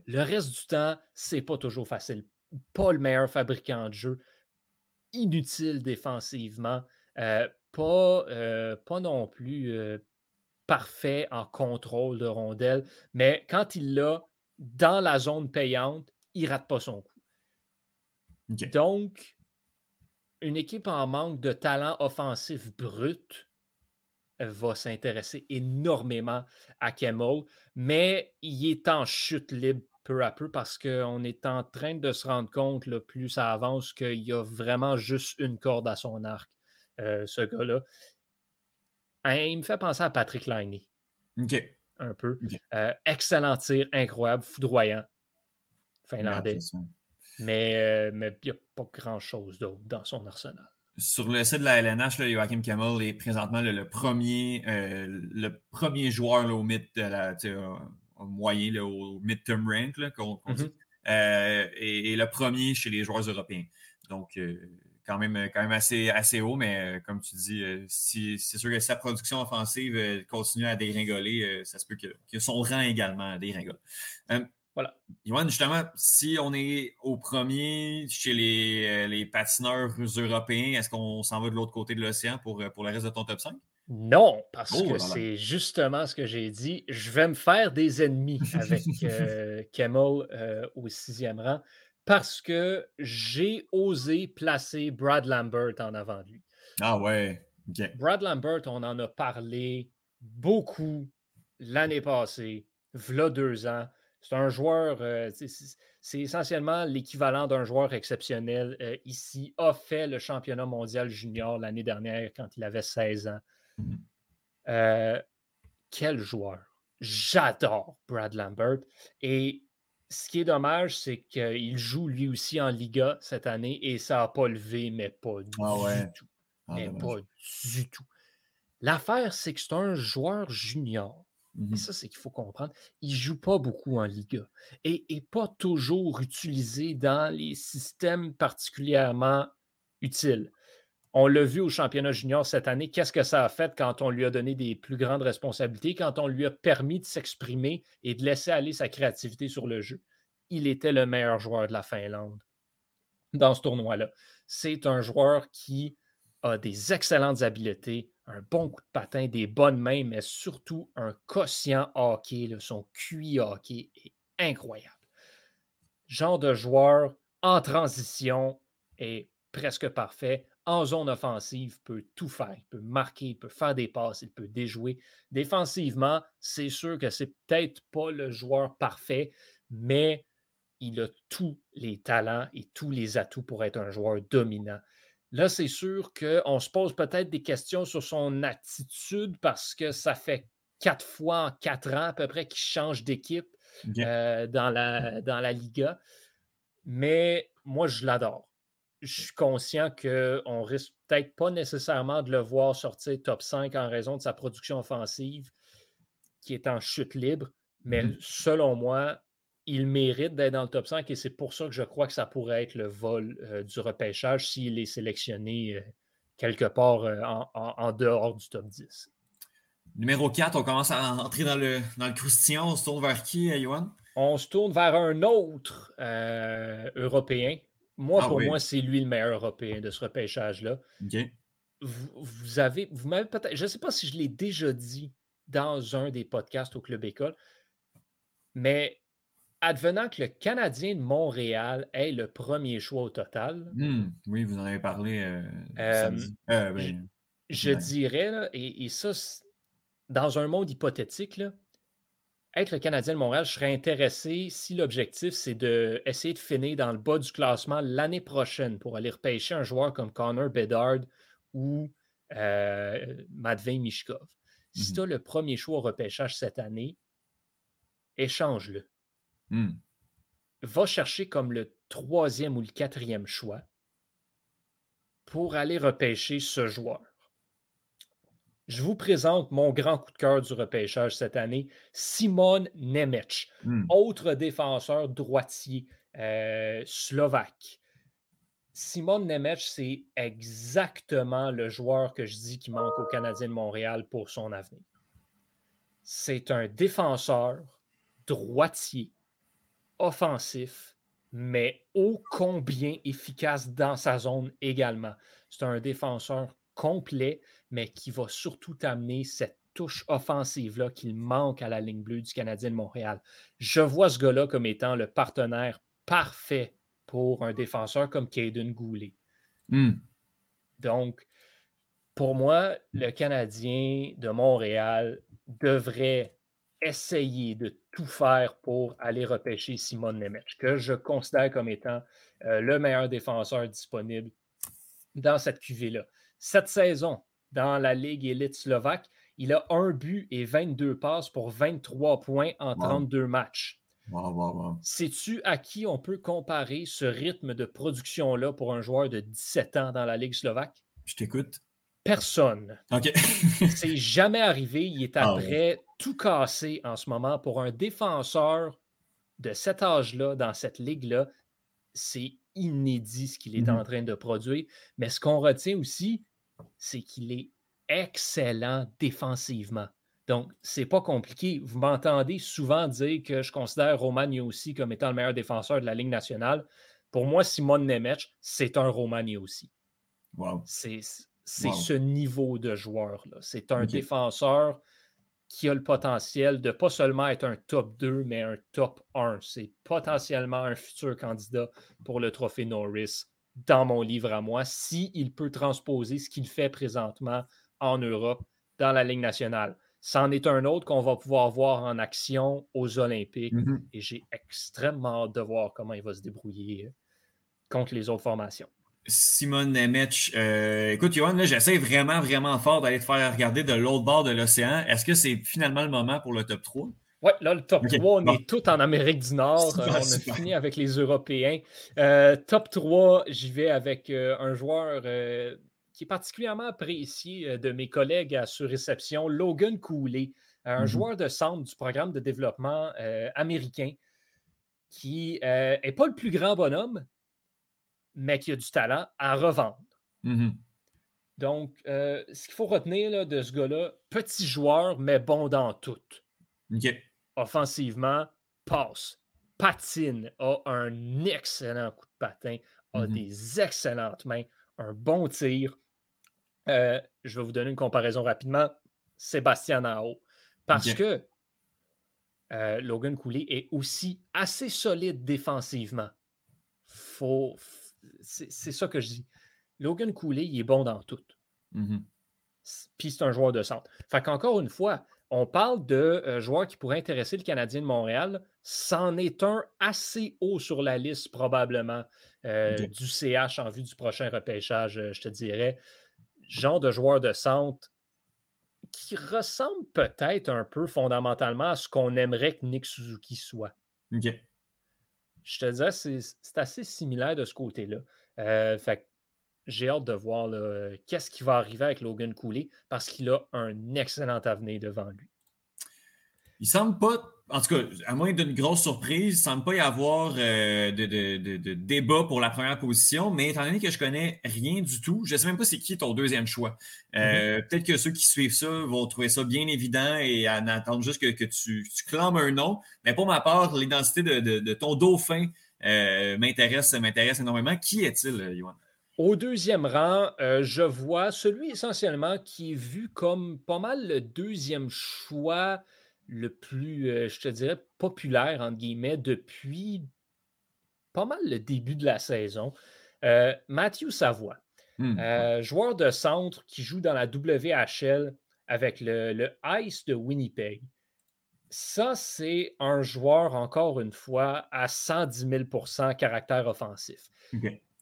Le reste du temps, c'est pas toujours facile. Pas le meilleur fabricant de jeu, inutile défensivement, euh, pas, euh, pas non plus euh, parfait en contrôle de rondelle, mais quand il l'a dans la zone payante, il rate pas son coup. Donc, une équipe en manque de talent offensif brut va s'intéresser énormément à Kemmel, mais il est en chute libre peu à peu parce qu'on est en train de se rendre compte, le plus ça avance, qu'il y a vraiment juste une corde à son arc, euh, ce gars-là. Hein, il me fait penser à Patrick Liney. OK. Un peu. Euh, excellent tir, incroyable, foudroyant. Finlandais. Mais euh, il n'y a pas grand-chose d'autre dans son arsenal. Sur le site de la LNH, Joachim Kamel est présentement le, premier, euh, le premier joueur au mid de la, moyen, au midterm rank, mm-hmm. euh, et, le premier chez les joueurs européens. Donc, quand même, quand même assez, assez haut, mais comme tu dis, si, c'est sûr que sa production offensive continue à dégringoler, ça se peut que, que son rang également dégringole. Voilà. Yoann, justement, si on est au premier chez les, euh, patineurs européens, est-ce qu'on s'en va de l'autre côté de l'océan pour, euh, pour le reste de ton top 5? Non, parce oh, que c'est justement ce que j'ai dit. Je vais me faire des ennemis avec euh, euh, au sixième rang parce que j'ai osé placer Brad Lambert en avant de lui. Ah ouais. Brad Lambert, on en a parlé beaucoup l'année passée, v'là deux ans. C'est un joueur, euh, c'est essentiellement l'équivalent d'un joueur exceptionnel. Euh, ici, a fait le championnat mondial junior l'année dernière quand il avait 16 ans. Mmh euh, quel joueur! J'adore Brad Lambert. Et ce qui est dommage, c'est qu'il joue lui aussi en Liga cette année et ça n'a pas levé, mais pas ah du tout. Ah, mais pas du tout. L'affaire, c'est que c'est un joueur junior. Et mmh ça, c'est qu'il faut comprendre. Il ne joue pas beaucoup en Liga et, n'est pas toujours utilisé dans les systèmes particulièrement utiles. On l'a vu au championnat junior cette année. Qu'est-ce que ça a fait quand on lui a donné des plus grandes responsabilités, quand on lui a permis de s'exprimer et de laisser aller sa créativité sur le jeu? Il était le meilleur joueur de la Finlande dans ce tournoi-là. C'est un joueur qui a des excellentes habiletés, un bon coup de patin, des bonnes mains, mais surtout un quotient hockey. son QI hockey est incroyable. Genre de joueur en transition est presque parfait. En zone offensive, peut tout faire. Il peut marquer, il peut faire des passes, il peut déjouer. Défensivement, c'est sûr que c'est peut-être pas le joueur parfait, mais il a tous les talents et tous les atouts pour être un joueur dominant. Là, c'est sûr qu'on se pose peut-être des questions sur son attitude parce que ça fait quatre fois en quatre ans à peu près qu'il change d'équipe euh, dans, la, dans la Liga. Mais moi, je l'adore. Je suis conscient qu'on risque peut-être pas nécessairement de le voir sortir top 5 en raison de sa production offensive qui est en chute libre. Mais mmh selon moi, il mérite d'être dans le top 5 et c'est pour ça que je crois que ça pourrait être le vol euh, du repêchage s'il est sélectionné euh, quelque part euh, en, dehors du top 10. Numéro 4, on commence à entrer dans le, dans le croustillant. On se tourne vers qui, Yohan? On se tourne vers un autre Européen. Moi, ah pour moi, c'est lui le meilleur Européen de ce repêchage-là. Vous, avez, vous m'avez peut-être, je ne sais pas si je l'ai déjà dit dans un des podcasts au Club École, mais advenant que le Canadien de Montréal est le premier choix au total. Hmm, oui, vous en avez parlé. Euh, euh, euh, ben, je, dirais, et, ça, dans un monde hypothétique, être le Canadien de Montréal, je serais intéressé si l'objectif, c'est d'essayer de, de finir dans le bas du classement l'année prochaine pour aller repêcher un joueur comme Connor Bedard ou Matvey Mishkov. Si mhm. tu as le premier choix au repêchage cette année, échange-le. Hmm. Va chercher comme le troisième ou le quatrième choix pour aller repêcher ce joueur. Je vous présente mon grand coup de cœur du repêchage cette année, Simon Nemec, hmm. autre défenseur droitier euh, slovaque. Simon Nemec, c'est exactement le joueur que je dis qui manque au Canadien de Montréal pour son avenir. C'est un défenseur droitier offensif, mais ô combien efficace dans sa zone également. C'est un défenseur complet, mais qui va surtout amener cette touche offensive-là qu'il manque à la ligne bleue du Canadien de Montréal. Je vois ce gars-là comme étant le partenaire parfait pour un défenseur comme Caden Goulet. Hmm. Donc, pour moi, le Canadien de Montréal devrait essayer de tout faire pour aller repêcher Simon Nemec, que je considère comme étant euh, le meilleur défenseur disponible dans cette cuvée-là. Cette saison, dans la Ligue élite slovaque, il a un but et 22 passes pour 23 points en 32 matchs. Sais-tu à qui on peut comparer ce rythme de production-là pour un joueur de 17 ans dans la Ligue slovaque? Je t'écoute. Personne. OK. C'est jamais arrivé. Il est ah après tout casser en ce moment pour un défenseur de cet âge-là, dans cette ligue-là. C'est inédit ce qu'il est en mhm. train de produire. Mais ce qu'on retient aussi, c'est qu'il est excellent défensivement. Donc, c'est pas compliqué. Vous m'entendez souvent dire que je considère Roman aussi comme étant le meilleur défenseur de la Ligue nationale. Pour moi, Simon Nemec, c'est un Roman aussi. Wow. C'est c'est ce niveau de joueur-là. C'est un défenseur qui a le potentiel de pas seulement être un top 2, mais un top 1. C'est potentiellement un futur candidat pour le trophée Norris dans mon livre à moi, s'il peut transposer ce qu'il fait présentement en Europe dans la Ligue nationale. C'en est un autre qu'on va pouvoir voir en action aux Olympiques mm-hmm. et j'ai extrêmement hâte de voir comment il va se débrouiller euh, contre les autres formations. Simon Nemec. Euh, écoute, Johan, j'essaie vraiment, vraiment fort d'aller te faire regarder de l'autre bord de l'océan. Est-ce que c'est finalement le moment pour le top 3? Oui, là, le top 3, on est tout en Amérique du Nord. Euh, on a fini avec les Européens. Euh, top 3, j'y vais avec un joueur qui est particulièrement apprécié de mes collègues à réception, Logan Cooley, un mm-hmm. joueur de centre du programme de développement américain qui n'est pas le plus grand bonhomme, mais qui a du talent à revendre. Mm-hmm. Donc, euh, ce qu'il faut retenir de ce gars-là, petit joueur, mais bon dans tout. Offensivement, passe, patine, a un excellent coup de patin, a mm-hmm. des excellentes mains, un bon tir. Euh, je vais vous donner une comparaison rapidement. Sébastien Nao. Parce que euh, Logan Cooley est aussi assez solide défensivement. Faut, c'est ça que je dis. Logan Cooley, il est bon dans tout. Mm-hmm. Puis c'est un joueur de centre. Fait qu'encore une fois, on parle de euh, joueurs qui pourraient intéresser le Canadien de Montréal. C'en est un assez haut sur la liste, probablement, euh, du CH en vue du prochain repêchage, euh, je te dirais. Genre de joueur de centre qui ressemble peut-être un peu fondamentalement à ce qu'on aimerait que Nick Suzuki soit je te disais, c'est assez similaire de ce côté-là. Euh, fait j'ai hâte de voir qu'est-ce qui va arriver avec Logan Cooley parce qu'il a un excellent avenir devant lui. il semble pas en tout cas, à moins d'une grosse surprise, il ne semble pas y avoir euh, de, débat pour la première position, mais étant donné que je connais rien du tout, je ne sais même pas c'est qui ton deuxième choix. Euh, mm-hmm. Peut-être que ceux qui suivent ça vont trouver ça bien évident et en attendre juste que, tu, tu, clames un nom. Mais pour ma part, l'identité de, ton dauphin euh, m'intéresse, m'intéresse énormément. Qui est-il, Yoann? Au deuxième rang, je vois celui essentiellement qui est vu comme pas mal le deuxième choix le plus, euh, je te dirais, populaire, entre guillemets, depuis pas mal le début de la saison. Euh, Matthew Savoie, hmm. euh, joueur de centre qui joue dans la WHL avec le, Ice de Winnipeg. Ça, c'est un joueur, encore une fois, à 110 000% caractère offensif.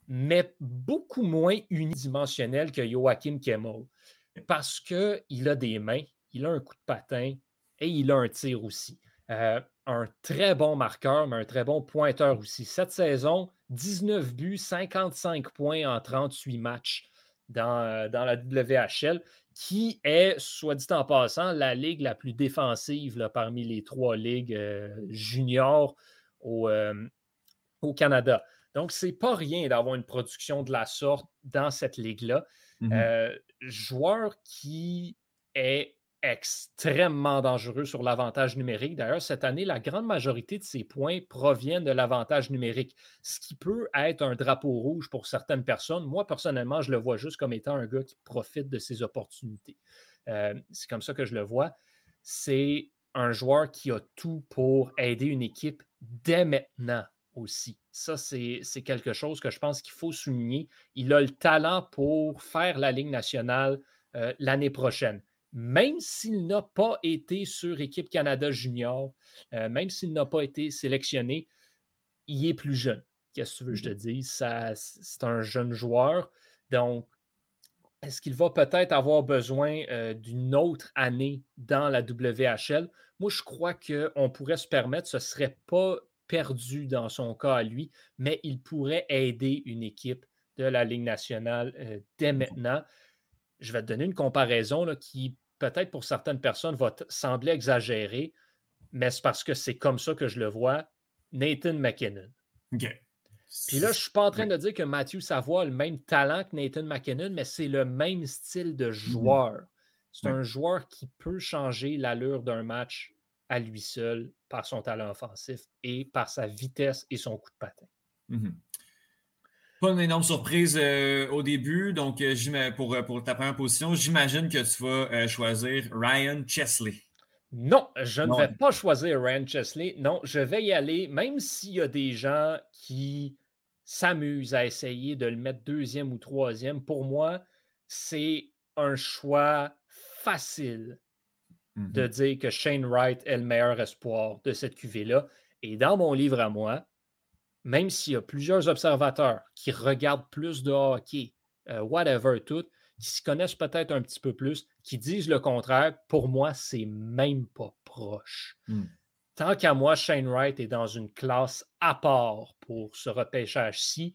Mais beaucoup moins unidimensionnel que Joachim Kemmel parce qu'il a des mains, il a un coup de patin, et il a un tir aussi. Euh, un très bon marqueur, mais un très bon pointeur aussi. Cette saison, 19 buts, 55 points en 38 matchs dans, euh, dans la WHL, qui est, soit dit en passant, la ligue la plus défensive parmi les trois ligues euh, juniors au, au, Canada. Donc, c'est pas rien d'avoir une production de la sorte dans cette ligue-là. Mm-hmm. joueur qui est extrêmement dangereux sur l'avantage numérique. D'ailleurs, cette année, la grande majorité de ses points proviennent de l'avantage numérique, ce qui peut être un drapeau rouge pour certaines personnes. Moi, personnellement, je le vois juste comme étant un gars qui profite de ses opportunités. Euh, c'est comme ça que je le vois. C'est un joueur qui a tout pour aider une équipe dès maintenant aussi. Ça, c'est quelque chose que je pense qu'il faut souligner. Il a le talent pour faire la Ligue nationale euh, l'année prochaine même s'il n'a pas été sur Équipe Canada Junior, euh, même s'il n'a pas été sélectionné, il est plus jeune. Qu'est-ce que tu veux que je te mm-hmm. dise? C'est un jeune joueur. Donc, est-ce qu'il va peut-être avoir besoin euh, d'une autre année dans la WHL? Moi, je crois qu'on pourrait se permettre, ce ne serait pas perdu dans son cas à lui, mais il pourrait aider une équipe de la Ligue nationale euh, dès maintenant je vais te donner une comparaison qui, peut-être pour certaines personnes, va sembler exagérée, mais c'est parce que c'est comme ça que je le vois. Nathan McKinnon. OK. Puis là, je ne suis pas en train de dire que Matthew Savoie a le même talent que Nathan McKinnon, mais c'est le même style de mm-hmm. joueur. C'est un joueur qui peut changer l'allure d'un match à lui seul par son talent offensif et par sa vitesse et son coup de patin. Mm-hmm. Pas une énorme surprise euh, au début. Donc, euh, pour, euh, pour ta première position, j'imagine que tu vas choisir Ryan Chesley. Non, je ne vais pas choisir Ryan Chesley. Non, je vais y aller, même s'il y a des gens qui s'amusent à essayer de le mettre deuxième ou troisième. Pour moi, c'est un choix facile de mhm. dire que Shane Wright est le meilleur espoir de cette cuvée-là. Et dans mon livre à moi, même s'il y a plusieurs observateurs qui regardent plus de hockey, euh, whatever, tout, qui se connaissent peut-être un petit peu plus, qui disent le contraire, pour moi, c'est même pas proche. Hmm. Tant qu'à moi, Shane Wright est dans une classe à part pour ce repêchage-ci.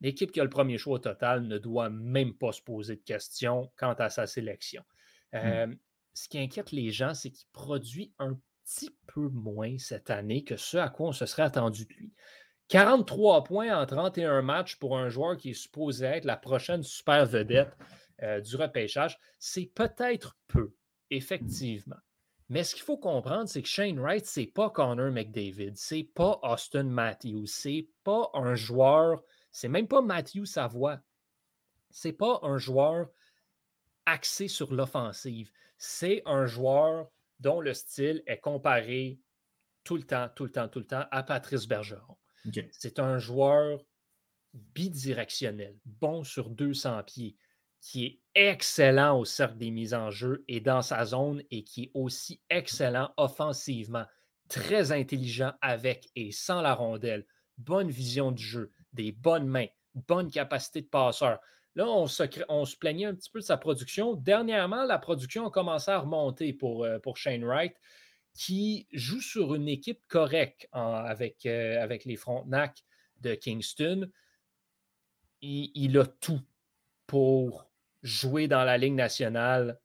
L'équipe qui a le premier choix au total ne doit même pas se poser de questions quant à sa sélection. Hmm. Euh, ce qui inquiète les gens, c'est qu'il produit un petit peu moins cette année que ce à quoi on se serait attendu de lui. 43 points en 31 matchs pour un joueur qui est supposé être la prochaine super vedette euh, du repêchage, c'est peut-être peu, effectivement. Mais ce qu'il faut comprendre, c'est que Shane Wright, c'est pas Connor McDavid, c'est pas Austin Matthews, c'est pas un joueur, c'est même pas Matthew Savoie. C'est pas un joueur axé sur l'offensive. C'est un joueur dont le style est comparé tout le temps, tout le temps, tout le temps à Patrice Bergeron. C'est un joueur bidirectionnel, bon sur 200 pieds, qui est excellent au cercle des mises en jeu et dans sa zone et qui est aussi excellent offensivement, très intelligent avec et sans la rondelle, bonne vision du jeu, des bonnes mains, bonne capacité de passeur. Là, on se, plaignait un petit peu de sa production. Dernièrement, la production a commencé à remonter pour, euh, pour Shane Wright qui joue sur une équipe correcte avec, euh, avec les Frontenac de Kingston. il a tout pour jouer dans la Ligue nationale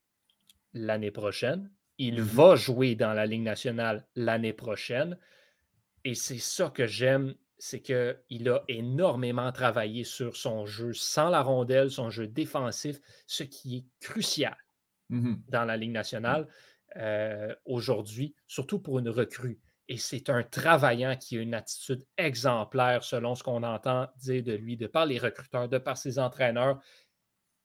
l'année prochaine. Il va jouer dans la Ligue nationale l'année prochaine. Et c'est ça que j'aime, c'est qu'il a énormément travaillé sur son jeu sans la rondelle, son jeu défensif, ce qui est crucial mmh dans la Ligue nationale euh, aujourd'hui, surtout pour une recrue. Et c'est un travaillant qui a une attitude exemplaire selon ce qu'on entend dire de lui, de par les recruteurs, de par ses entraîneurs.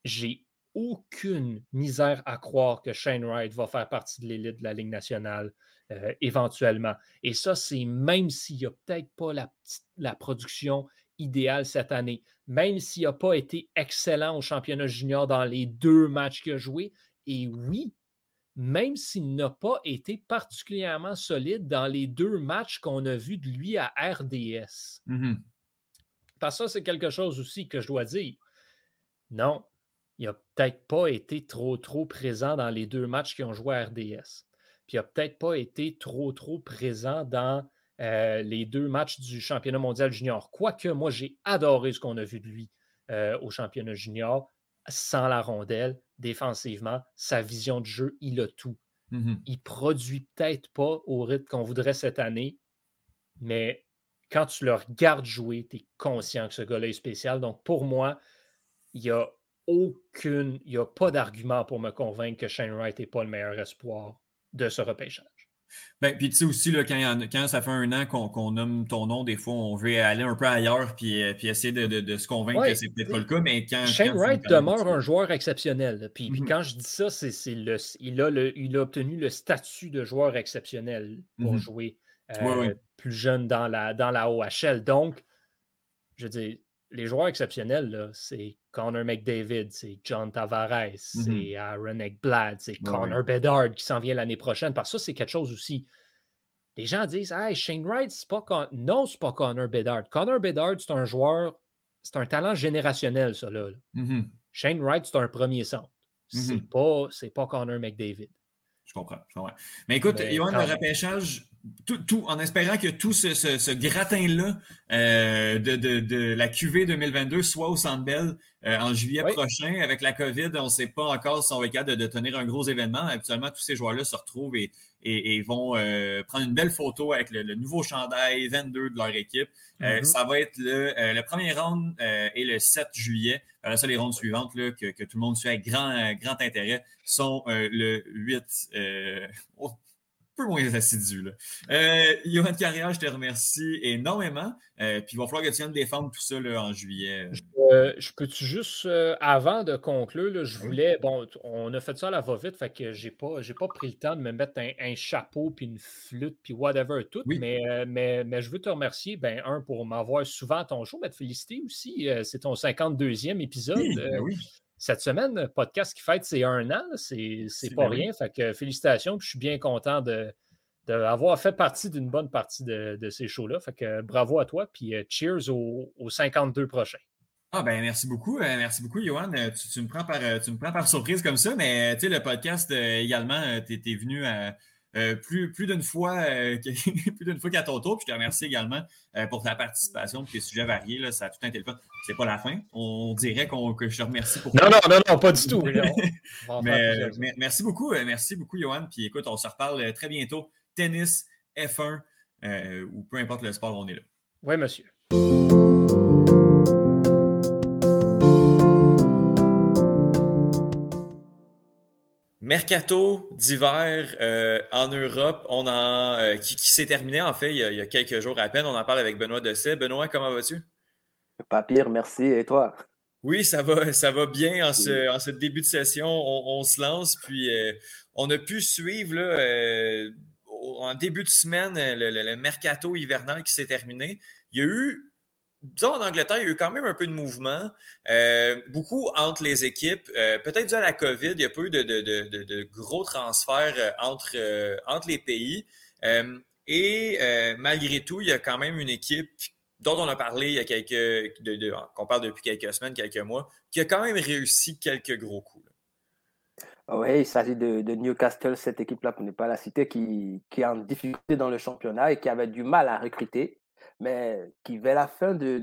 J'ai aucune misère à croire que Shane Wright va faire partie de l'élite de la Ligue nationale euh, éventuellement. Et ça, c'est même s'il n'y a peut-être pas la, la production idéale cette année, même s'il n'a pas été excellent au championnat junior dans les deux matchs qu'il a joués. Et oui, même s'il n'a pas été particulièrement solide dans les deux matchs qu'on a vus de lui à RDS. Mmh Parce que ça, c'est quelque chose aussi que je dois dire. Non, il n'a peut-être pas été trop, trop présent dans les deux matchs qui ont joué à RDS. Puis il n'a peut-être pas été trop, trop présent dans euh, les deux matchs du championnat mondial junior. Quoique, moi, j'ai adoré ce qu'on a vu de lui euh, au championnat junior sans la rondelle, défensivement, sa vision de jeu, il a tout. Mmh il produit peut-être pas au rythme qu'on voudrait cette année, mais quand tu le regardes jouer, tu es conscient que ce gars-là est spécial. Donc, pour moi, il n'y a aucune, il n'y a pas d'argument pour me convaincre que Shane Wright n'est pas le meilleur espoir de ce repêchage. Ben, puis tu sais aussi, là, quand, ça fait un an qu'on nomme ton nom, des fois, on veut aller un peu ailleurs puis, euh, puis essayer de, se convaincre que c'est peut-être pas le cas. Mais quand. Shane Wright demeure un joueur exceptionnel. Puis, puis, mm-hmm. quand je dis ça, c'est le, il, a le, il a obtenu le statut de joueur exceptionnel pour mm-hmm. jouer euh, plus jeune dans la, dans la OHL. Donc, je veux dire, les joueurs exceptionnels, c'est Connor McDavid, c'est John Tavares, mmh c'est Aaron Ekblad, c'est Connor Bedard qui s'en vient l'année prochaine. Parce que ça, c'est quelque chose aussi. Les gens disent Hey, Shane Wright, c'est pas Con... Non, c'est pas Connor Bedard. Connor Bedard, c'est un joueur, c'est un talent générationnel, ça là. Mmh Shane Wright, c'est un premier centre. Mmh c'est pas, pas Connor McDavid. Je comprends, je comprends. Mais écoute, Yohan, le repêchage, tout, en espérant que tout ce, gratin-là euh, de, la QV 2022 soit au Centre Bell euh, en juillet prochain. Avec la COVID, on ne sait pas encore si on va être capable de, tenir un gros événement. Habituellement, tous ces joueurs-là se retrouvent et, et, vont euh, prendre une belle photo avec le, nouveau chandail 22 de leur équipe. Mm-hmm. Ça va être le, premier round et le 7 juillet. Alors ça, les rondes suivantes que, tout le monde suit avec grand, grand intérêt sont le 8 peu moins assidu. Là. Euh, Johan Carrière, je te remercie énormément. Euh, puis il va falloir que tu viennes défendre tout ça là, en juillet. Je, peux-tu juste, euh, avant de conclure, je voulais, bon, on a fait ça à la va-vite, fait que j'ai pas, j'ai pas pris le temps de me mettre un, chapeau, puis une flûte, puis whatever, tout. Mais, euh, mais, mais je veux te remercier, ben, un, pour m'avoir souvent à ton show, mais te féliciter aussi. c'est ton 52e épisode. Oui, ben oui cette semaine, podcast qui fête c'est un an, c'est pas rien. Fait que félicitations, je suis bien content d'avoir fait partie d'une bonne partie de, ces shows-là. Fait que bravo à toi, puis euh, cheers aux, 52 prochains. Ah ben merci beaucoup, euh, merci beaucoup, Johan. Euh, tu, me prends par, tu me prends par surprise comme ça, mais tu sais, le podcast également, tu es, venu à euh, plus, plus d'une fois, euh, plus d'une fois qu'à ton tour. Puis je te remercie également euh, pour ta participation, puis les sujets variés. Là, ça a tout un téléphone. C'est pas la fin. On dirait qu'on, que je te remercie pour. Non, non, non, non, pas du tout. mais, merci beaucoup, merci beaucoup, Johan. Puis écoute, on se reparle très bientôt. Tennis, F1 ou peu importe le sport, on est là. Oui, monsieur. Mercato d'hiver euh, en Europe, on en, euh, qui, s'est terminé en fait il y, a, quelques jours à peine. On en parle avec Benoît Dessay. Benoît, comment vas-tu? Pas pire, merci. Et toi? Oui, ça va, ça va bien en ce, début de session. On, se lance, puis euh, on a pu suivre là, en début de semaine le mercato hivernal qui s'est terminé. Il y a eu disons, en Angleterre, il y a eu quand même un peu de mouvement, euh, beaucoup entre les équipes. Euh, peut-être dû à la COVID, il y a pas eu de, gros transferts euh, entre, les pays. et malgré tout, il y a quand même une équipe dont on a parlé il y a quelques, qu'on parle depuis quelques semaines, quelques mois, qui a quand même réussi quelques gros coups. Oui, il s'agit de, Newcastle, cette équipe-là, pour ne pas la citer, qui, qui est en difficulté dans le championnat et qui avait du mal à recruter. Mais qui, vers la fin de,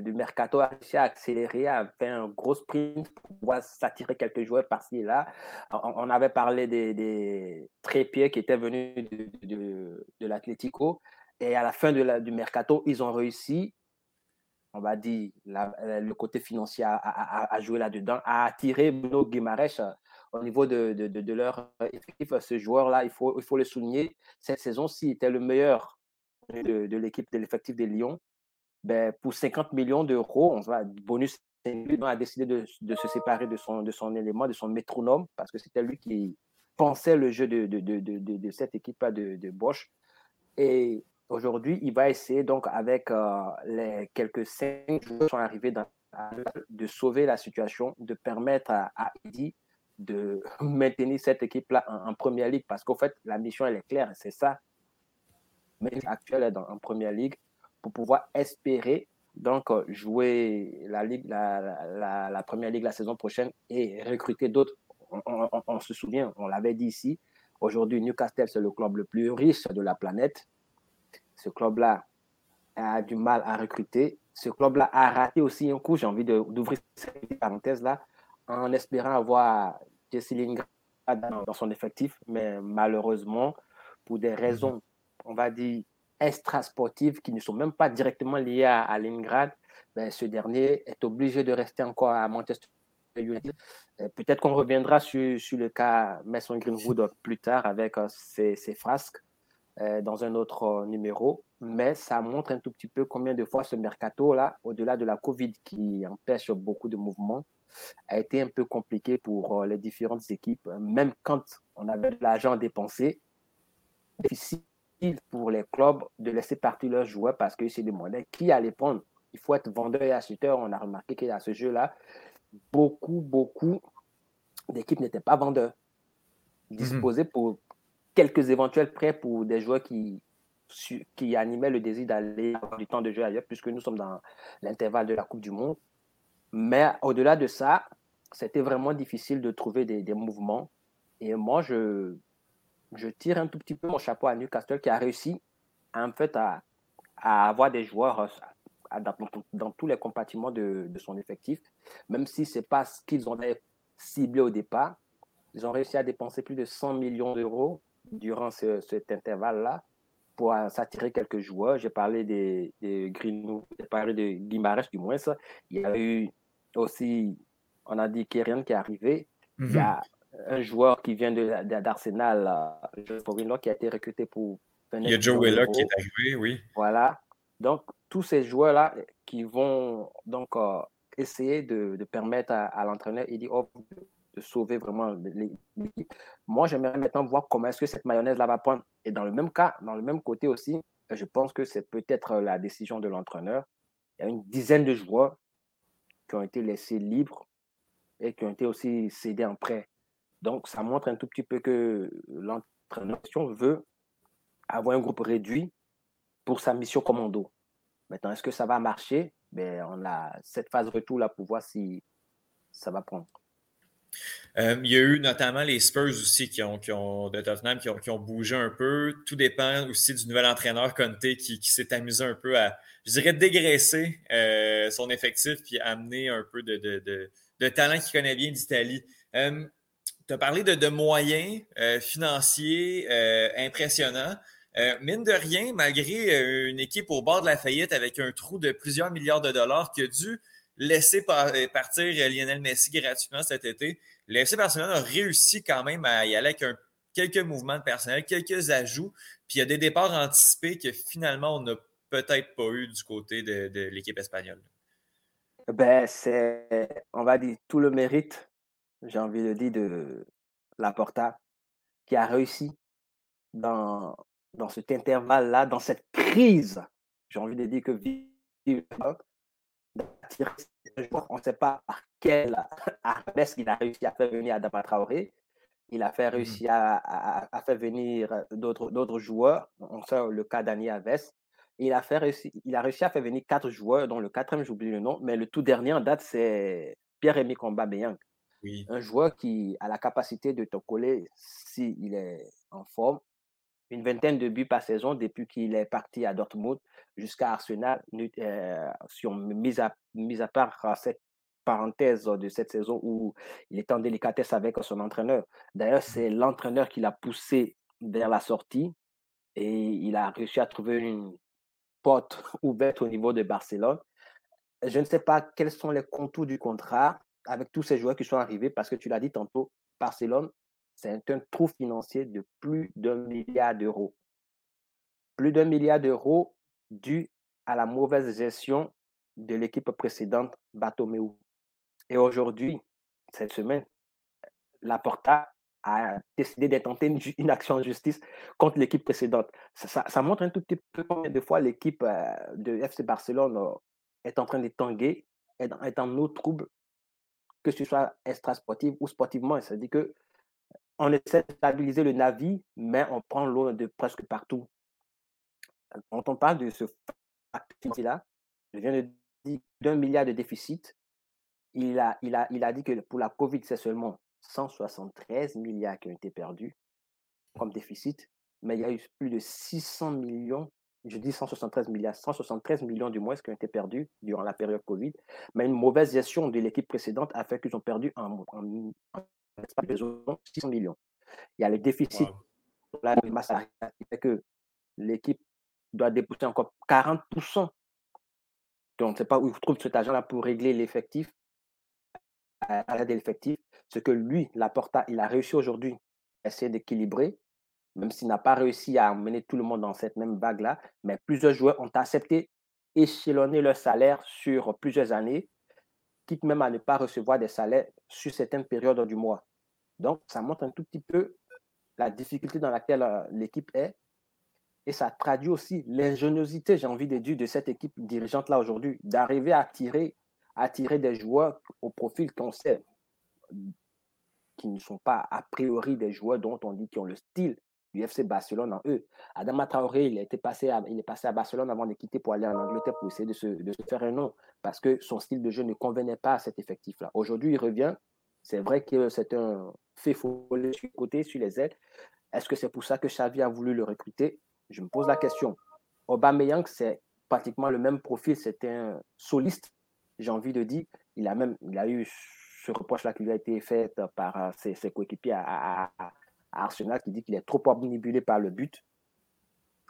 du mercato, a réussi à accélérer, a fait un gros sprint pour pouvoir s'attirer quelques joueurs par-ci et là. On, avait parlé des, trépieds qui étaient venus de, de, l'Atlético. Et à la fin du mercato, ils ont réussi, on va dire, le côté financier à, jouer là-dedans, à attirer Bruno Guimaraes euh, au niveau de, de, leur effectif. Ce joueur-là, il faut, il faut le souligner, cette saison-ci était le meilleur de, l'équipe, de l'effectif des Lions, ben, pour 50 millions d'euros, on va bonus a décidé de, se séparer de son, de son élément, de son métronome, parce que c'était lui qui pensait le jeu de, de, cette équipe-là de, Bosch. Et aujourd'hui, il va essayer, donc, avec euh, les quelques cinq joueurs qui sont arrivés dans, de sauver la situation, de permettre à, à de maintenir cette équipe-là en, en, première ligue, parce qu'en fait, la mission, elle est claire, c'est ça actuelle dans, en première ligue pour pouvoir espérer donc euh, jouer la, ligue, la, la, première ligue la saison prochaine et recruter d'autres. On, se souvient, on l'avait dit ici, aujourd'hui Newcastle c'est le club le plus riche de la planète. Ce club-là a du mal à recruter. Ce club-là a raté aussi un coup, j'ai envie d'ouvrir cette parenthèse-là, en espérant avoir Jesse Lingard dans son effectif, mais malheureusement, pour des raisons on va dire, extra-sportives qui ne sont même pas directement liées à, Leningrad, ben, ce dernier est obligé de rester encore à Manchester United. Euh, peut-être qu'on reviendra sur, sur, le cas Mason Greenwood plus tard avec euh, ses, frasques euh, dans un autre numéro, mais ça montre un tout petit peu combien de fois ce mercato-là, au-delà de la Covid qui empêche beaucoup de mouvements, a été un peu compliqué pour les différentes équipes, même quand on avait de l'argent dépensé. Difficile pour les clubs de laisser partir leurs joueurs parce que c'est des monnaies qui allait prendre. Il faut être vendeur et acheteur. On a remarqué qu'à ce jeu-là, beaucoup, beaucoup d'équipes n'étaient pas vendeurs. Mhm. Disposés pour quelques éventuels prêts pour des joueurs qui, qui animaient le désir d'aller avoir du temps de jeu ailleurs, puisque nous sommes dans l'intervalle de la Coupe du Monde. Mais au-delà de ça, c'était vraiment difficile de trouver des, des mouvements. Et moi, je, je tire un tout petit peu mon chapeau à Newcastle qui a réussi en fait à, avoir des joueurs euh, dans, tous les compartiments de, son effectif, même si ce n'est pas ce qu'ils ont ciblé au départ. Ils ont réussi à dépenser plus de 100 millions d'euros durant cet intervalle-là pour s'attirer quelques joueurs. J'ai parlé des, des j'ai parlé de Guimarães du moins. Il y a eu aussi, on a dit Kerian qui est arrivé. Il y a un joueur qui vient d'Arsenal, euh, qui a été recruté pour. Il y a Joe Willock qui est arrivé, oui. Voilà. Donc, tous ces joueurs-là qui vont donc euh, essayer de, permettre à, l'entraîneur Eddie Hoff de, sauver vraiment l'équipe. Moi, j'aimerais maintenant voir comment est-ce que cette mayonnaise-là va prendre. Et dans le même cas, dans le même côté aussi, je pense que c'est peut-être la décision de l'entraîneur. Il y a une dizaine de joueurs qui ont été laissés libres et qui ont été aussi cédés en prêt donc, ça montre un tout petit peu que l'entraîneur veut avoir un groupe réduit pour sa mission commando. Maintenant, est-ce que ça va marcher? Ben, On a cette phase retour là pour voir si ça va prendre. Euh, il y a eu notamment les Spurs aussi qui ont, qui ont de Tottenham qui ont, bougé un peu. Tout dépend aussi du nouvel entraîneur Conte qui, s'est amusé un peu à, je dirais, dégraisser euh, son effectif puis amener un peu de, de, talent qu'il connaît bien d'Italie. Euh, tu as parlé de, moyens euh, financiers euh, impressionnants. Euh, mine de rien, malgré une équipe au bord de la faillite avec un trou de plusieurs milliards de dollars qui a dû laisser partir Lionel Messi gratuitement cet été, le FC Barcelone a réussi quand même à y aller avec quelques mouvements de personnel, quelques ajouts, puis il y a des départs anticipés que finalement on n'a peut-être pas eu du côté de, de l'équipe espagnole. Ben, c'est, on va dire, tout le mérite j'ai envie de dire, de Laporta, qui a réussi dans, dans cet intervalle-là, dans cette crise. J'ai envie de dire que on ne sait pas par quel arabesque il a réussi à faire venir Adama Traoré. Il a fait mmh réussi à, à, faire venir d'autres joueurs. On sait le cas d'Ani Aves. Il a, fait réussi, il a réussi à faire venir quatre joueurs, dont le quatrième, j'oublie le nom, mais le tout dernier en date, c'est Pierre-Rémy Un joueur qui a la capacité de te coller s'il est en forme. une vingtaine de buts par saison depuis qu'il est parti à Dortmund jusqu'à Arsenal, euh, sur, mis, à, mis à part cette parenthèse de cette saison où il était en délicatesse avec son entraîneur. D'ailleurs, c'est l'entraîneur qui l'a poussé vers la sortie et il a réussi à trouver une porte ouverte au niveau de Barcelone. Je ne sais pas quels sont les contours du contrat avec tous ces joueurs qui sont arrivés parce que tu l'as dit tantôt, Barcelone c'est un trou financier de plus d'un milliard d'euros. Plus d'un milliard d'euros dû à la mauvaise gestion de l'équipe précédente, Batomeu. Et aujourd'hui, cette semaine, Laporta a décidé d'intenter une, une, action en justice contre l'équipe précédente. Ça, montre un tout petit peu combien de fois l'équipe euh, de FC Barcelone euh, est en train de tanguer, est, est en eau trouble, que ce soit extra-sportif ou sportivement. C'est-à-dire que on essaie de stabiliser le navire, mais on prend l'eau de presque partout. Quand on parle de ce là je viens de dire d'un milliard de déficit. Il a, il, a, il a dit que pour la COVID, c'est seulement 173 milliards qui ont été perdus comme déficit, mais il y a eu plus de 600 millions, je dis 173 milliards, 173 millions du moins qui ont été perdus durant la période COVID, mais une mauvaise gestion de l'équipe précédente a fait qu'ils ont perdu en, en, 600 millions. Il y a le déficit de masse qui fait que l'équipe doit déposer encore 40%. Donc, on ne sait pas où il trouve cet argent-là pour régler l'effectif, à l'aide de l'effectif. Ce que lui, Laporta, il a réussi aujourd'hui à essayer d'équilibrer, même s'il n'a pas réussi à emmener tout le monde dans cette même vague-là. Mais plusieurs joueurs ont accepté échelonner leur salaire sur plusieurs années quitte même à ne pas recevoir des salaires sur certaines périodes du mois. Donc, ça montre un tout petit peu la difficulté dans laquelle euh, l'équipe est. Et ça traduit aussi l'ingéniosité, j'ai envie de dire, de cette équipe dirigeante-là aujourd'hui, d'arriver à attirer, à attirer des joueurs au profil qu'on sait, qui ne sont pas a priori des joueurs dont on dit qu'ils ont le style du FC Barcelone en eux. Adama Traoré, il, était passé il est passé à Barcelone avant de quitter pour aller en Angleterre pour essayer de se, de se faire un nom parce que son style de jeu ne convenait pas à cet effectif-là. Aujourd'hui, il revient. C'est vrai que c'est un fait follet sur les ailes. Est-ce que c'est pour ça que Xavi a voulu le recruter? Je me pose la question. Aubameyang, c'est pratiquement le même profil. C'était un soliste, j'ai envie de dire. Il a même il a eu ce reproche-là qui lui a été fait par ses, coéquipiers à, Arsenal qui dit qu'il est trop omnibulé par le but.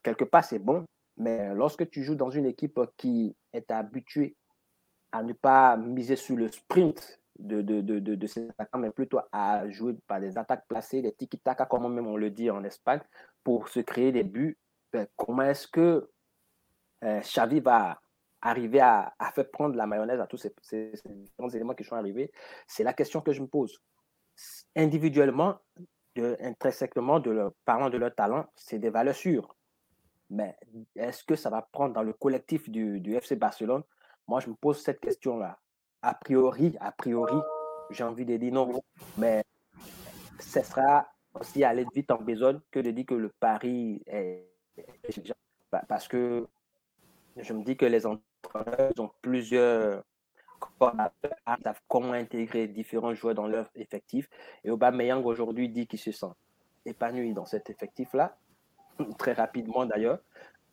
Quelque part, c'est bon, mais lorsque tu joues dans une équipe qui est habituée à ne pas miser sur le sprint de, de, de, de, ses attaquants, mais plutôt à jouer par des attaques placées, des tiki-taka, comme même on le dit en Espagne, pour se créer des buts, ben, comment est-ce que euh, Xavi va arriver à, faire prendre la mayonnaise à tous ces, éléments qui sont arrivés? C'est la question que je me pose. Individuellement, intrinsèquement, de parlant de leur talent, c'est des valeurs sûres. Mais est-ce que ça va prendre dans le collectif du, du FC Barcelone? Moi, je me pose cette question-là. A priori, a priori, j'ai envie de dire non. Mais ce sera aussi aller vite en besogne que de dire que le pari est. Parce que je me dis que les entraîneurs ont plusieurs savent comment intégrer différents joueurs dans leur effectif. Et Aubameyang aujourd'hui dit qu'il se sent épanoui dans cet effectif-là, très rapidement d'ailleurs.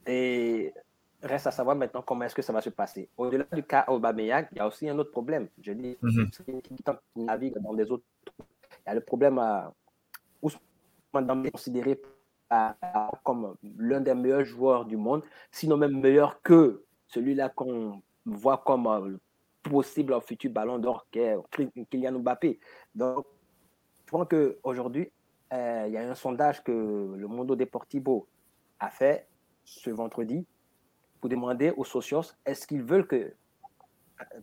Et reste à savoir maintenant comment est-ce que ça va se passer. Au-delà du cas Aubameyang, il y a aussi un autre problème. Je dis, mm qui navigue dans des autres. Il y a le problème à Ousmane considéré comme l'un des meilleurs joueurs du monde, sinon même meilleur que celui-là qu'on voit comme euh, possible futur ballon d'or qu'est Kylian Mbappé. Donc, je pense qu'aujourd'hui, euh, il y a un sondage que le Mondo Deportivo a fait ce vendredi pour demander aux socios est-ce qu'ils veulent que euh,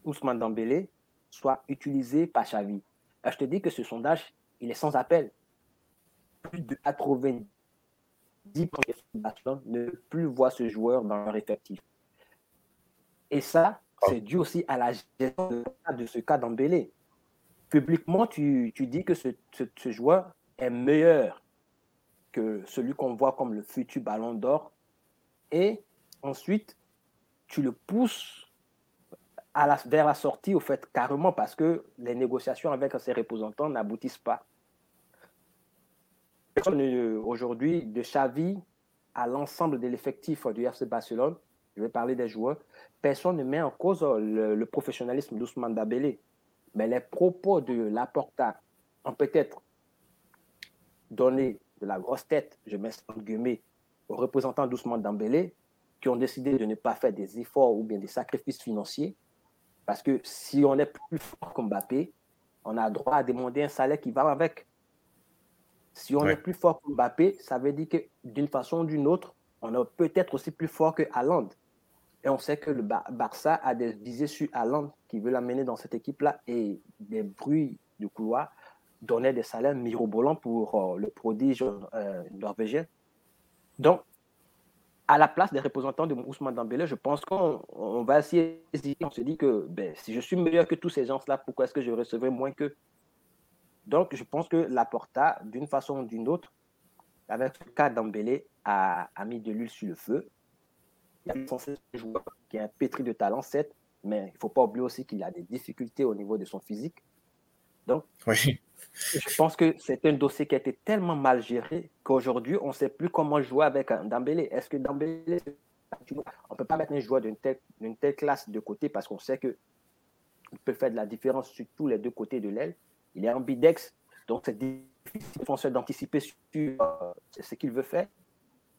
Ousmane Dembélé soit utilisé par Xavi? je te dis que ce sondage, il est sans appel. Plus de 90 ne plus voir ce joueur dans leur effectif. Et ça, c'est dû aussi à la gestion de, ce cas d'Embélé. Publiquement, tu, dis que ce, joueur est meilleur que celui qu'on voit comme le futur ballon d'or. Et ensuite, tu le pousses vers la sortie, au fait, carrément, parce que les négociations avec ses représentants n'aboutissent pas. Aujourd'hui, de Xavi à l'ensemble de l'effectif du FC Barcelone, je vais parler des joueurs, personne ne met en cause le, professionnalisme d'Ousmane Dabélé. Mais les propos de Laporta ont peut-être donné de la grosse tête, je mets en guillemets, aux représentants d'Ousmane Dambélé qui ont décidé de ne pas faire des efforts ou bien des sacrifices financiers. Parce que si on est plus fort que Mbappé, on a droit à demander un salaire qui va avec. Si on est plus fort que Mbappé, ça veut dire que d'une façon ou d'une autre, on est peut-être aussi plus fort que Haaland. Et on sait que le Barça a des visées sur Haaland qui veut l'amener dans cette équipe-là et des bruits de couloir donnaient des salaires mirobolants pour euh, le prodige euh, norvégien. Donc, à la place des représentants de Ousmane Dembélé, je pense qu'on va essayer, on se dit que ben, si je suis meilleur que tous ces gens-là, pourquoi est-ce que je recevrai moins qu'eux? Donc, je pense que la Porta, d'une façon ou d'une autre, avec le cas Dembélé, a, a, mis de l'huile sur le feu. Il y a un joueur qui est un pétri de talent, certes, mais il ne faut pas oublier aussi qu'il a des difficultés au niveau de son physique. Donc, oui. Je pense que c'est un dossier qui a été tellement mal géré qu'aujourd'hui, on ne sait plus comment jouer avec un Dambélé. Est-ce que Dambélé, on ne peut pas mettre un joueur d'une telle, telle, classe de côté parce qu'on sait qu'il peut faire de la différence sur tous les deux côtés de l'aile? Il est ambidex, donc c'est difficile d'anticiper sur euh, ce qu'il veut faire.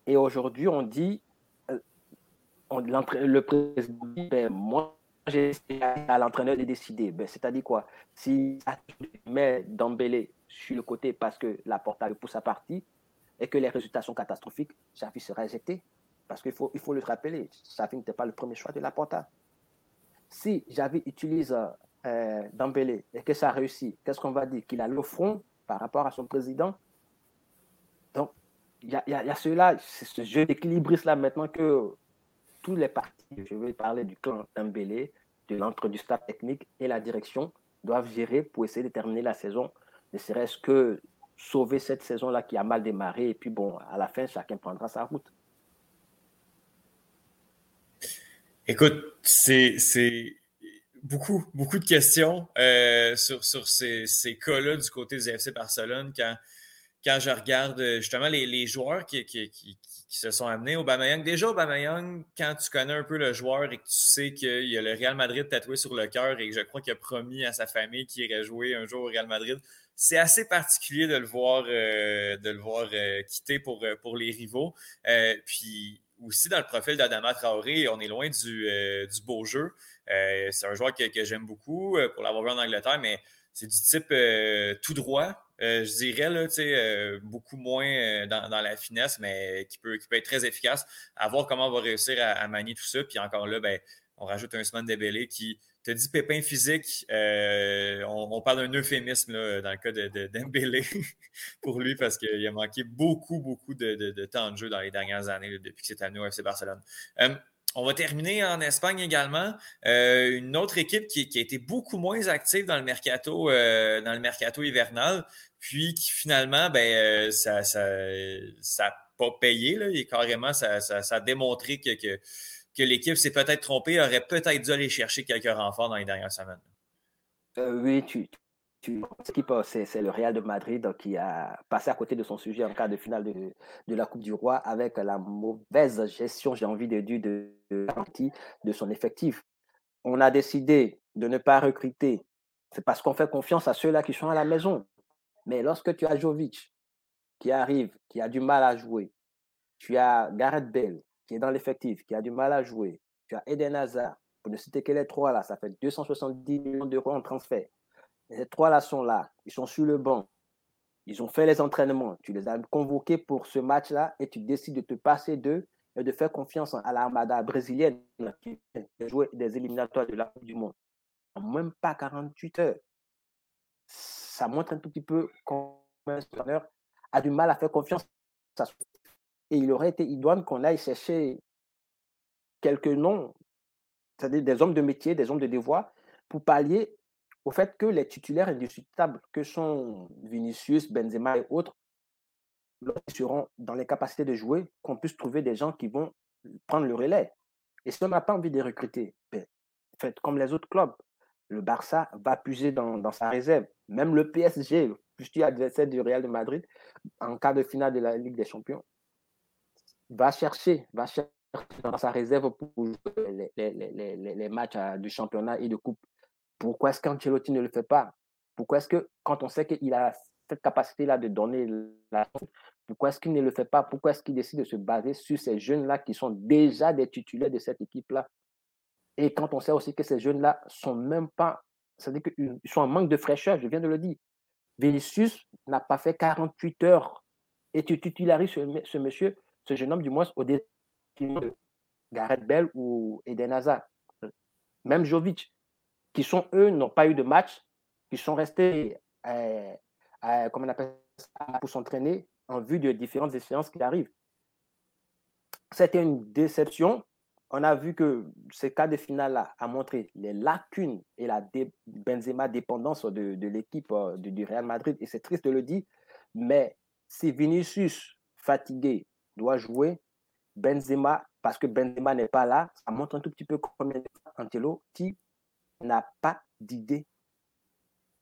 Et aujourd'hui, on dit, le président dit, ben, moi, j'ai à l'entraîneur de décider. Ben, C'est-à-dire quoi? Si met Dembélé sur le côté parce que la porte le pousse à partie et que les résultats sont catastrophiques, Xavi sera éjecté. Parce qu'il faut, il faut le rappeler, Xavi n'était pas le premier choix de la Porta. Si Xavi utilise euh, Dembélé et que ça réussit, qu'est-ce qu'on va dire? Qu'il a le front par rapport à son président? Donc, il y a, y a cela, ce jeu d'équilibriste là maintenant que tous les partis, je vais parler du clan Dembélé, de l'entre du staff technique et la direction doivent gérer pour essayer de terminer la saison, ne serait-ce que sauver cette saison-là qui a mal démarré. Et puis bon, à la fin, chacun prendra sa route. Écoute, c'est beaucoup, beaucoup de questions euh, sur, sur ces, ces cas-là du côté du FC Barcelone quand, quand je regarde justement les, les joueurs qui, qui, qui, qui se sont amenés au Bamayang. Déjà, au Bamayang, quand tu connais un peu le joueur et que tu sais qu'il y a le Real Madrid tatoué sur le cœur et que je crois qu'il a promis à sa famille qu'il irait jouer un jour au Real Madrid, c'est assez particulier de le voir, euh, de le voir euh, quitter pour, euh, pour les rivaux. puis aussi dans le profil d'Adama Traoré, on est loin du, du beau jeu. c'est un joueur que, que j'aime beaucoup pour l'avoir vu en Angleterre, mais c'est du type tout droit, euh, je dirais, là, euh, beaucoup moins euh, dans, la finesse, mais qui peut, qui peut être très efficace. À voir comment on va réussir à, manier tout ça. Puis encore là, ben, on rajoute un semaine débellé qui te dit pépin physique. on, parle d'un euphémisme dans le cas de, de pour lui parce qu'il a manqué beaucoup, beaucoup de, temps de jeu dans les dernières années depuis que c'est amené au FC Barcelone. On va terminer en Espagne également. une autre équipe qui, a été beaucoup moins active dans le mercato, dans le mercato hivernal, puis qui finalement, ben, euh, ça n'a ça, pas payé. Là, et carrément, ça, ça, a démontré que, que, que l'équipe s'est peut-être trompée, aurait peut-être dû aller chercher quelques renforts dans les dernières semaines. Euh, oui, tu, c'est le Real de Madrid qui a passé à côté de son sujet en cas de finale de, de la Coupe du Roi avec la mauvaise gestion, j'ai envie de dire, de, de, de son effectif. On a décidé de ne pas recruter. C'est parce qu'on fait confiance à ceux-là qui sont à la maison. Mais lorsque tu as Jovic qui arrive, qui a du mal à jouer, tu as Gareth Bale qui est dans l'effectif, qui a du mal à jouer, tu as Eden Hazard, pour ne citer que les trois là, ça fait 270 millions d'euros en transfert. ces trois-là sont là, ils sont sur le banc, ils ont fait les entraînements, tu les as convoqués pour ce match-là et tu décides de te passer d'eux et de faire confiance à l'armada brésilienne qui joué des éliminatoires de la Coupe du Monde en même pas 48 heures ça montre un tout petit peu comment un entraîneur a du mal à faire confiance Et il aurait été idoine qu'on aille chercher quelques noms, c'est-à-dire des hommes de métier, des hommes de devoir, pour pallier au fait que les titulaires indiscutables que sont Vinicius, Benzema et autres, seront dans les capacités de jouer, qu'on puisse trouver des gens qui vont prendre le relais. Et si on n'a pas envie de recruter, ben, faites comme les autres clubs le Barça va puiser dans, sa réserve. Même le PSG, futur adversaire du Real de Madrid, en cas de finale de la Ligue des Champions, va chercher, va chercher dans sa réserve pour les, les, les, les matchs du championnat et de coupe. Pourquoi est-ce qu'Ancelotti ne le fait pas? Pourquoi est-ce que, quand on sait qu'il a cette capacité-là de donner la pourquoi est-ce qu'il ne le fait pas? Pourquoi est-ce qu'il décide de se baser sur ces jeunes-là qui sont déjà des titulaires de cette équipe-là? Et quand on sait aussi que ces jeunes-là sont même pas, c'est-à-dire qu'ils sont en manque de fraîcheur, je viens de le dire. Vinicius n'a pas fait 48 heures et tu titularises ce, monsieur, ce jeune homme du moins au détriment de Gareth Bell ou Eden Hazard. Même Jovic, qui sont eux, n'ont pas eu de match, qui sont restés, euh, euh, on appelle pour s'entraîner en vue de différentes échéances qui arrivent. C'était une déception. On a vu que ce cas de finale-là a montré les lacunes et la Benzema dépendance de, l'équipe euh, du Real Madrid. Et c'est triste de le dire, mais si Vinicius, fatigué, doit jouer, Benzema, parce que Benzema n'est pas là, ça montre un tout petit peu combien Ancelotti n'a pas d'idée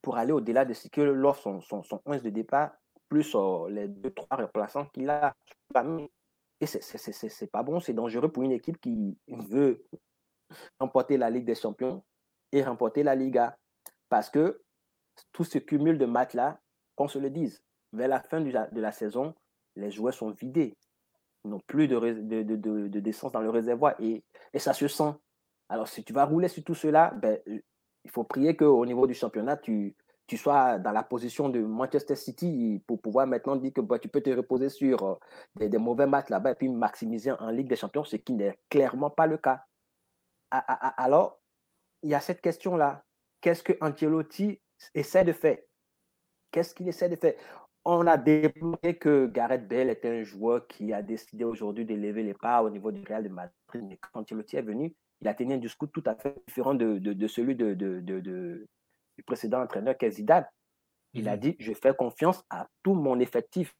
pour aller au-delà de ce que l'offre son, son, son 11 de départ plus euh, les deux, trois remplaçants qu'il a. Et c'est pas bon, c'est dangereux pour une équipe qui veut remporter la Ligue des Champions et remporter la Liga. Parce que tout ce cumul de matchs-là, qu'on se le dise, vers la fin de la saison, les joueurs sont vidés. Ils n'ont plus de, de, dans le réservoir et, et, ça se sent. Alors, si tu vas rouler sur tout cela, ben, il faut prier qu'au niveau du championnat, tu, tu sois dans la position de Manchester City pour pouvoir maintenant dire que bah, tu peux te reposer sur euh, des, mauvais matchs là-bas et puis maximiser en Ligue des Champions, ce qui n'est clairement pas le cas. Alors, il y a cette question-là. Qu'est-ce que Ancelotti essaie de faire? Qu'est-ce qu'il essaie de faire? On a développé que Gareth Bale était un joueur qui a décidé aujourd'hui d'élever les pas au niveau du Real de Madrid. Mais quand Ancelotti est venu, il a tenu un discours tout à fait différent de, de, celui de, de du précédent entraîneur qui Zidane. Il a mhm. dit Je fais confiance à tout mon effectif.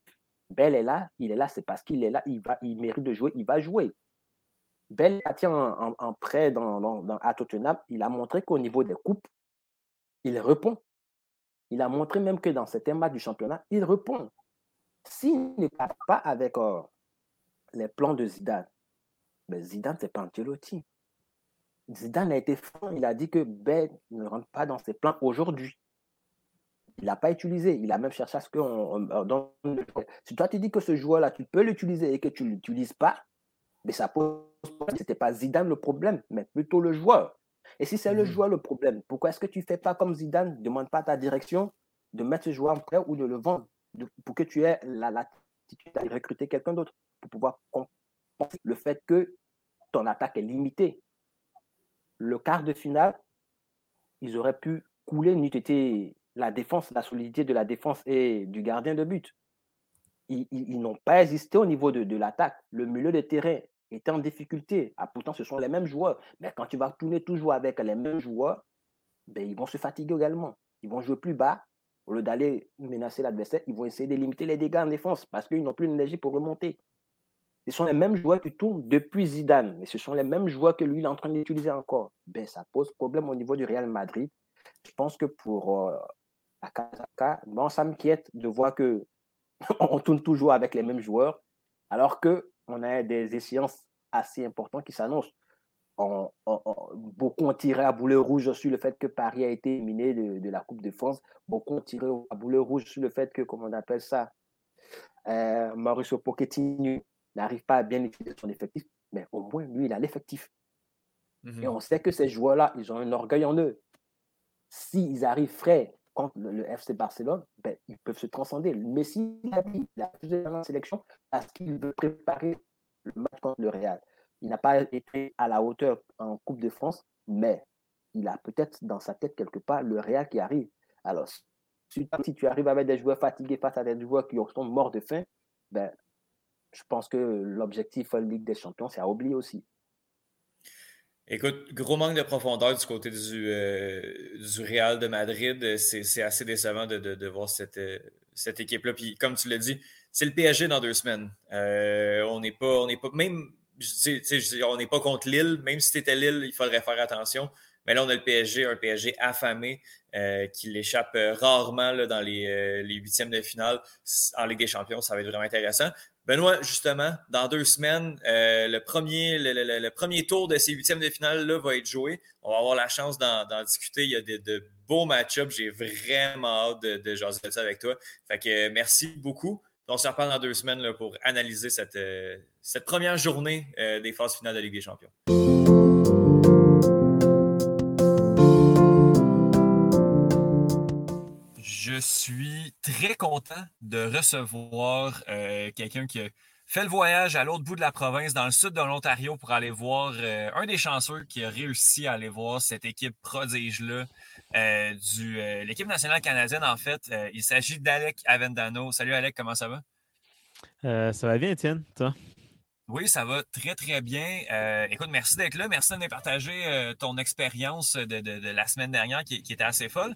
Bell est là, il est là, c'est parce qu'il est là, il, va, il mérite de jouer, il va jouer. Bell a tient en, prêt dans, dans, à Tottenham, il a montré qu'au niveau des coupes, il répond. Il a montré même que dans certains matchs du championnat, il répond. S'il n'est pas avec euh, les plans de Zidane, ben Zidane, c'est pas Ancelotti. Zidane a été franc, il a dit que Ben ne rentre pas dans ses plans aujourd'hui. Il n'a pas utilisé. Il a même cherché à ce qu'on donne. Si toi tu dis que ce joueur-là, tu peux l'utiliser et que tu ne l'utilises pas, mais ça pose Ce n'était pas Zidane le problème, mais plutôt le joueur. Et si c'est le mhm. joueur le problème, pourquoi est-ce que tu ne fais pas comme Zidane, ne demande pas à ta direction de mettre ce joueur en prêt ou de le vendre pour que tu aies la latitude d'aller recruter quelqu'un d'autre pour pouvoir compenser le fait que ton attaque est limitée le quart de finale, ils auraient pu couler n'eût été la défense, la solidité de la défense et du gardien de but. Ils, n'ont pas existé au niveau de, l'attaque. Le milieu de terrain était en difficulté. Ah, pourtant, ce sont les mêmes joueurs. Mais quand tu vas tourner toujours avec les mêmes joueurs, ben, ils vont se fatiguer également. Ils vont jouer plus bas. Au lieu d'aller menacer l'adversaire, ils vont essayer de limiter les dégâts en défense parce qu'ils n'ont plus d'énergie pour remonter. Ce sont les mêmes joueurs qui tournent depuis Zidane, mais ce sont les mêmes joueurs que lui il est en train d'utiliser encore. Ben, ça pose problème au niveau du Real Madrid. Je pense que pour euh, Akazaka, bon, ça m'inquiète de voir que on tourne toujours avec les mêmes joueurs, alors que on a des échéances assez importantes qui s'annoncent. beaucoup ont tiré à boulet rouge sur le fait que Paris a été éliminé de, la Coupe de France. Beaucoup ont tiré à boulet rouge sur le fait que, comment on appelle ça, euh, Mauricio Pochettino n'arrive pas à bien utiliser son effectif, mais au moins, lui, il a l'effectif. Et mhm. on sait que ces joueurs-là, ils ont un orgueil en eux. S'ils arrivent frais contre le, FC Barcelone, ben, ils peuvent se transcender. Messi, il a dit, il a la sélection parce qu'il veut préparer le match contre le Real. Il n'a pas été à la hauteur en Coupe de France, mais il a peut-être dans sa tête quelque part le Real qui arrive. Alors, si, tu arrives avec des joueurs fatigués face à des joueurs qui sont morts de faim, ben, je pense que l'objectif la Ligue des Champions, c'est à oublier aussi. Écoute, gros manque de profondeur du côté du, euh, Real de Madrid. C'est assez décevant de, voir cette, euh, cette équipe-là. Puis, comme tu l'as dit, c'est le PSG dans deux semaines. Euh, on n'est pas, on n'est pas, même, on n'est pas contre Lille. Même si c'était Lille, il faudrait faire attention. Mais là, on a le PSG, un PSG affamé qui l'échappe rarement là, dans les, huitièmes de finale. En Ligue des Champions, ça va être vraiment intéressant. Benoît, justement, dans deux semaines, euh, le, premier, tour de ces huitièmes de finale-là va être joué. On va avoir la chance d'en discuter. Il y a de, beaux match-ups. J'ai vraiment hâte de, de jaser ça avec toi. Fait que merci beaucoup. On se reparle dans deux semaines pour analyser cette, euh, cette première journée euh, des phases finales de Ligue des Champions. Je suis très content de recevoir euh, quelqu'un qui a fait le voyage à l'autre bout de la province, dans le sud de l'Ontario, pour aller voir euh, un des chanceux qui a réussi à aller voir cette équipe prodige-là euh, de l'équipe nationale canadienne. En fait, il s'agit d'Alec Avendano. Salut Alec, comment ça va? ça va bien, Étienne, toi? Oui, ça va très, très bien. écoute, merci d'être là. Merci de nous partager ton expérience de, la semaine dernière qui, qui était assez folle.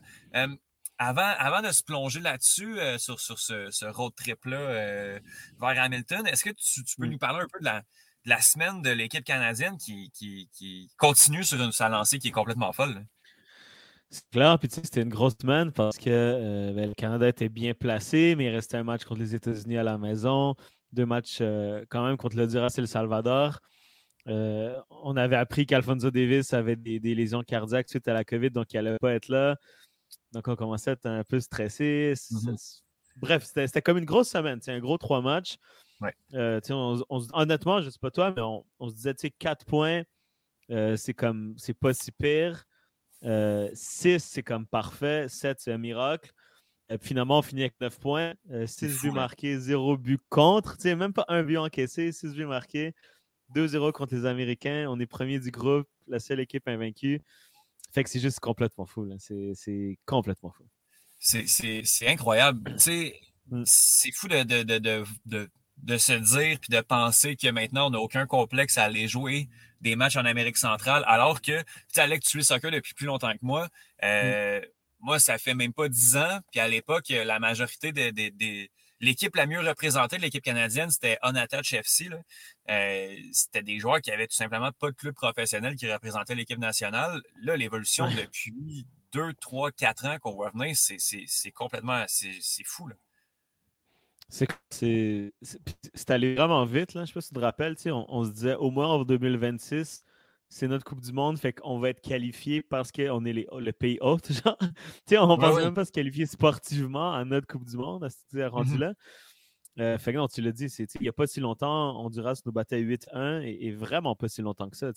Avant, de se plonger là-dessus, euh, sur, ce, road trip-là euh, vers Hamilton, est-ce que tu, peux nous parler un peu de la, semaine de l'équipe canadienne qui, continue sur une, sa lancée qui est complètement folle? C'est clair, puis c'était une grosse semaine parce que euh, ben, le Canada était bien placé, mais il restait un match contre les États-Unis à la maison, deux matchs quand même contre le Honduras et le Salvador. on avait appris qu'Alfonso Davis avait des, des, lésions cardiaques suite à la COVID, donc il n'allait pas être là. Donc, on commençait à être un peu stressé. Mmh bref, c'était comme une grosse semaine. un gros trois matchs. Euh, honnêtement, je ne sais pas toi, mais on, se disait, tu sais, quatre points, euh, c'est comme, c'est pas si pire. Euh, six, c'est comme parfait. Sept, c'est un miracle. finalement, on finit avec neuf points. Six buts marqués, zéro but contre. Tu même pas un but encaissé, six buts marqués. 2-0 contre les Américains. On est premier du groupe, la seule équipe invaincue. Fait que c'est juste complètement fou. C'est complètement fou. C'est incroyable. Mm. C'est fou de, de, se dire puis de penser que maintenant, on n'a aucun complexe à aller jouer des matchs en Amérique centrale, alors que, tu sais, Alec, tu le soccer depuis plus longtemps que moi. Euh, mm. Moi, ça fait même pas dix ans. Puis à l'époque, la majorité des l'équipe la mieux représentée de l'équipe canadienne, c'était Unattached FC. Euh, c'était des joueurs qui avaient tout simplement pas de club professionnel qui représentait l'équipe nationale. Là, l'évolution depuis deux, trois, quatre ans qu'on voit venir, c'est complètement c'est fou. C'est allé vraiment vite. Là. Je ne sais pas si tu te rappelles, on, on se disait au moins en 2026, c'est notre Coupe du Monde, fait qu'on va être qualifié parce qu'on est le pays hôte, genre. on ne pense même pas se qualifier sportivement à notre Coupe du Monde, à ce rendu mmh là. Euh, fait que non, tu l'as dit, il n'y a pas si longtemps, Honduras nous battait 8-1 et, vraiment pas si longtemps que ça.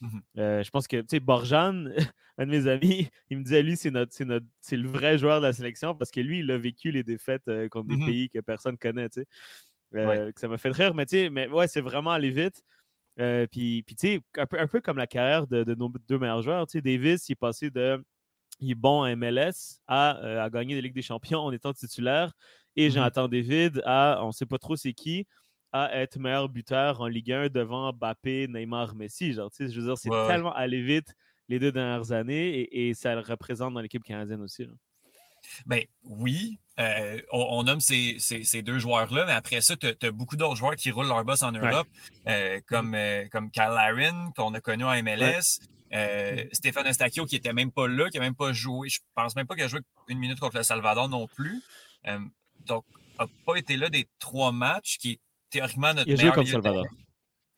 Mmh euh, je pense que tu sais, Borjan, un de mes amis, il me disait lui, c'est notre, notre, le vrai joueur de la sélection parce que lui, il a vécu les défaites euh, contre des mmh pays que personne ne connaît. Que ça m'a fait rire, mais, mais ouais, c'est vraiment aller vite. Euh, puis, tu sais, un peu, comme la carrière de, nos deux meilleurs joueurs. Tu sais, Davis, il est passé de. Il est bon à MLS euh, à, gagner des Ligues des Champions en étant titulaire. Et mmh Jonathan David à, on ne sait pas trop c'est qui, à être meilleur buteur en Ligue 1 devant Mbappé, Neymar, Messi. Genre, tu sais, je veux dire, c'est tellement allé vite les deux dernières années et, ça le représente dans l'équipe canadienne aussi. Ben oui, euh, on, nomme ces, deux joueurs-là, mais après ça, tu as, beaucoup d'autres joueurs qui roulent leur boss en Europe, euh, comme, euh, comme Kyle qu'on a connu en MLS. Stéphane Estacchio, qui n'était même pas là, qui n'a même pas joué. Je pense même pas qu'il a joué une minute contre le Salvador non plus. donc, n'a pas été là des trois matchs, qui est théoriquement notre Il a joué contre le Salvador.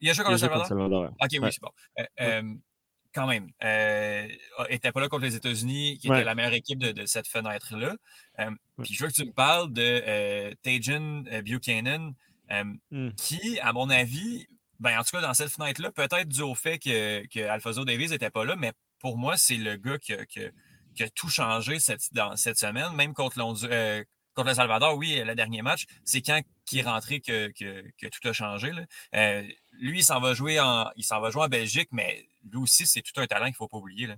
Il a joué contre le Salvador? Ok, oui, c'est bon quand même, n'était euh, pas là contre les États-Unis, qui était la meilleure équipe de, cette fenêtre-là. Euh, puis je veux que tu me parles de euh, Tajan Buchanan, mmh. qui, à mon avis, ben, en tout cas, dans cette fenêtre-là, peut-être dû au fait que, que Alfonso Davies n'était pas là, mais pour moi, c'est le gars qui a, tout changé cette, dans cette semaine, même contre, contre le Salvador, oui, le dernier match, c'est quand qui est rentré que, tout a changé. Lui, il s'en va jouer en il s'en va jouer en Belgique, mais lui aussi, c'est tout un talent qu'il ne faut pas oublier.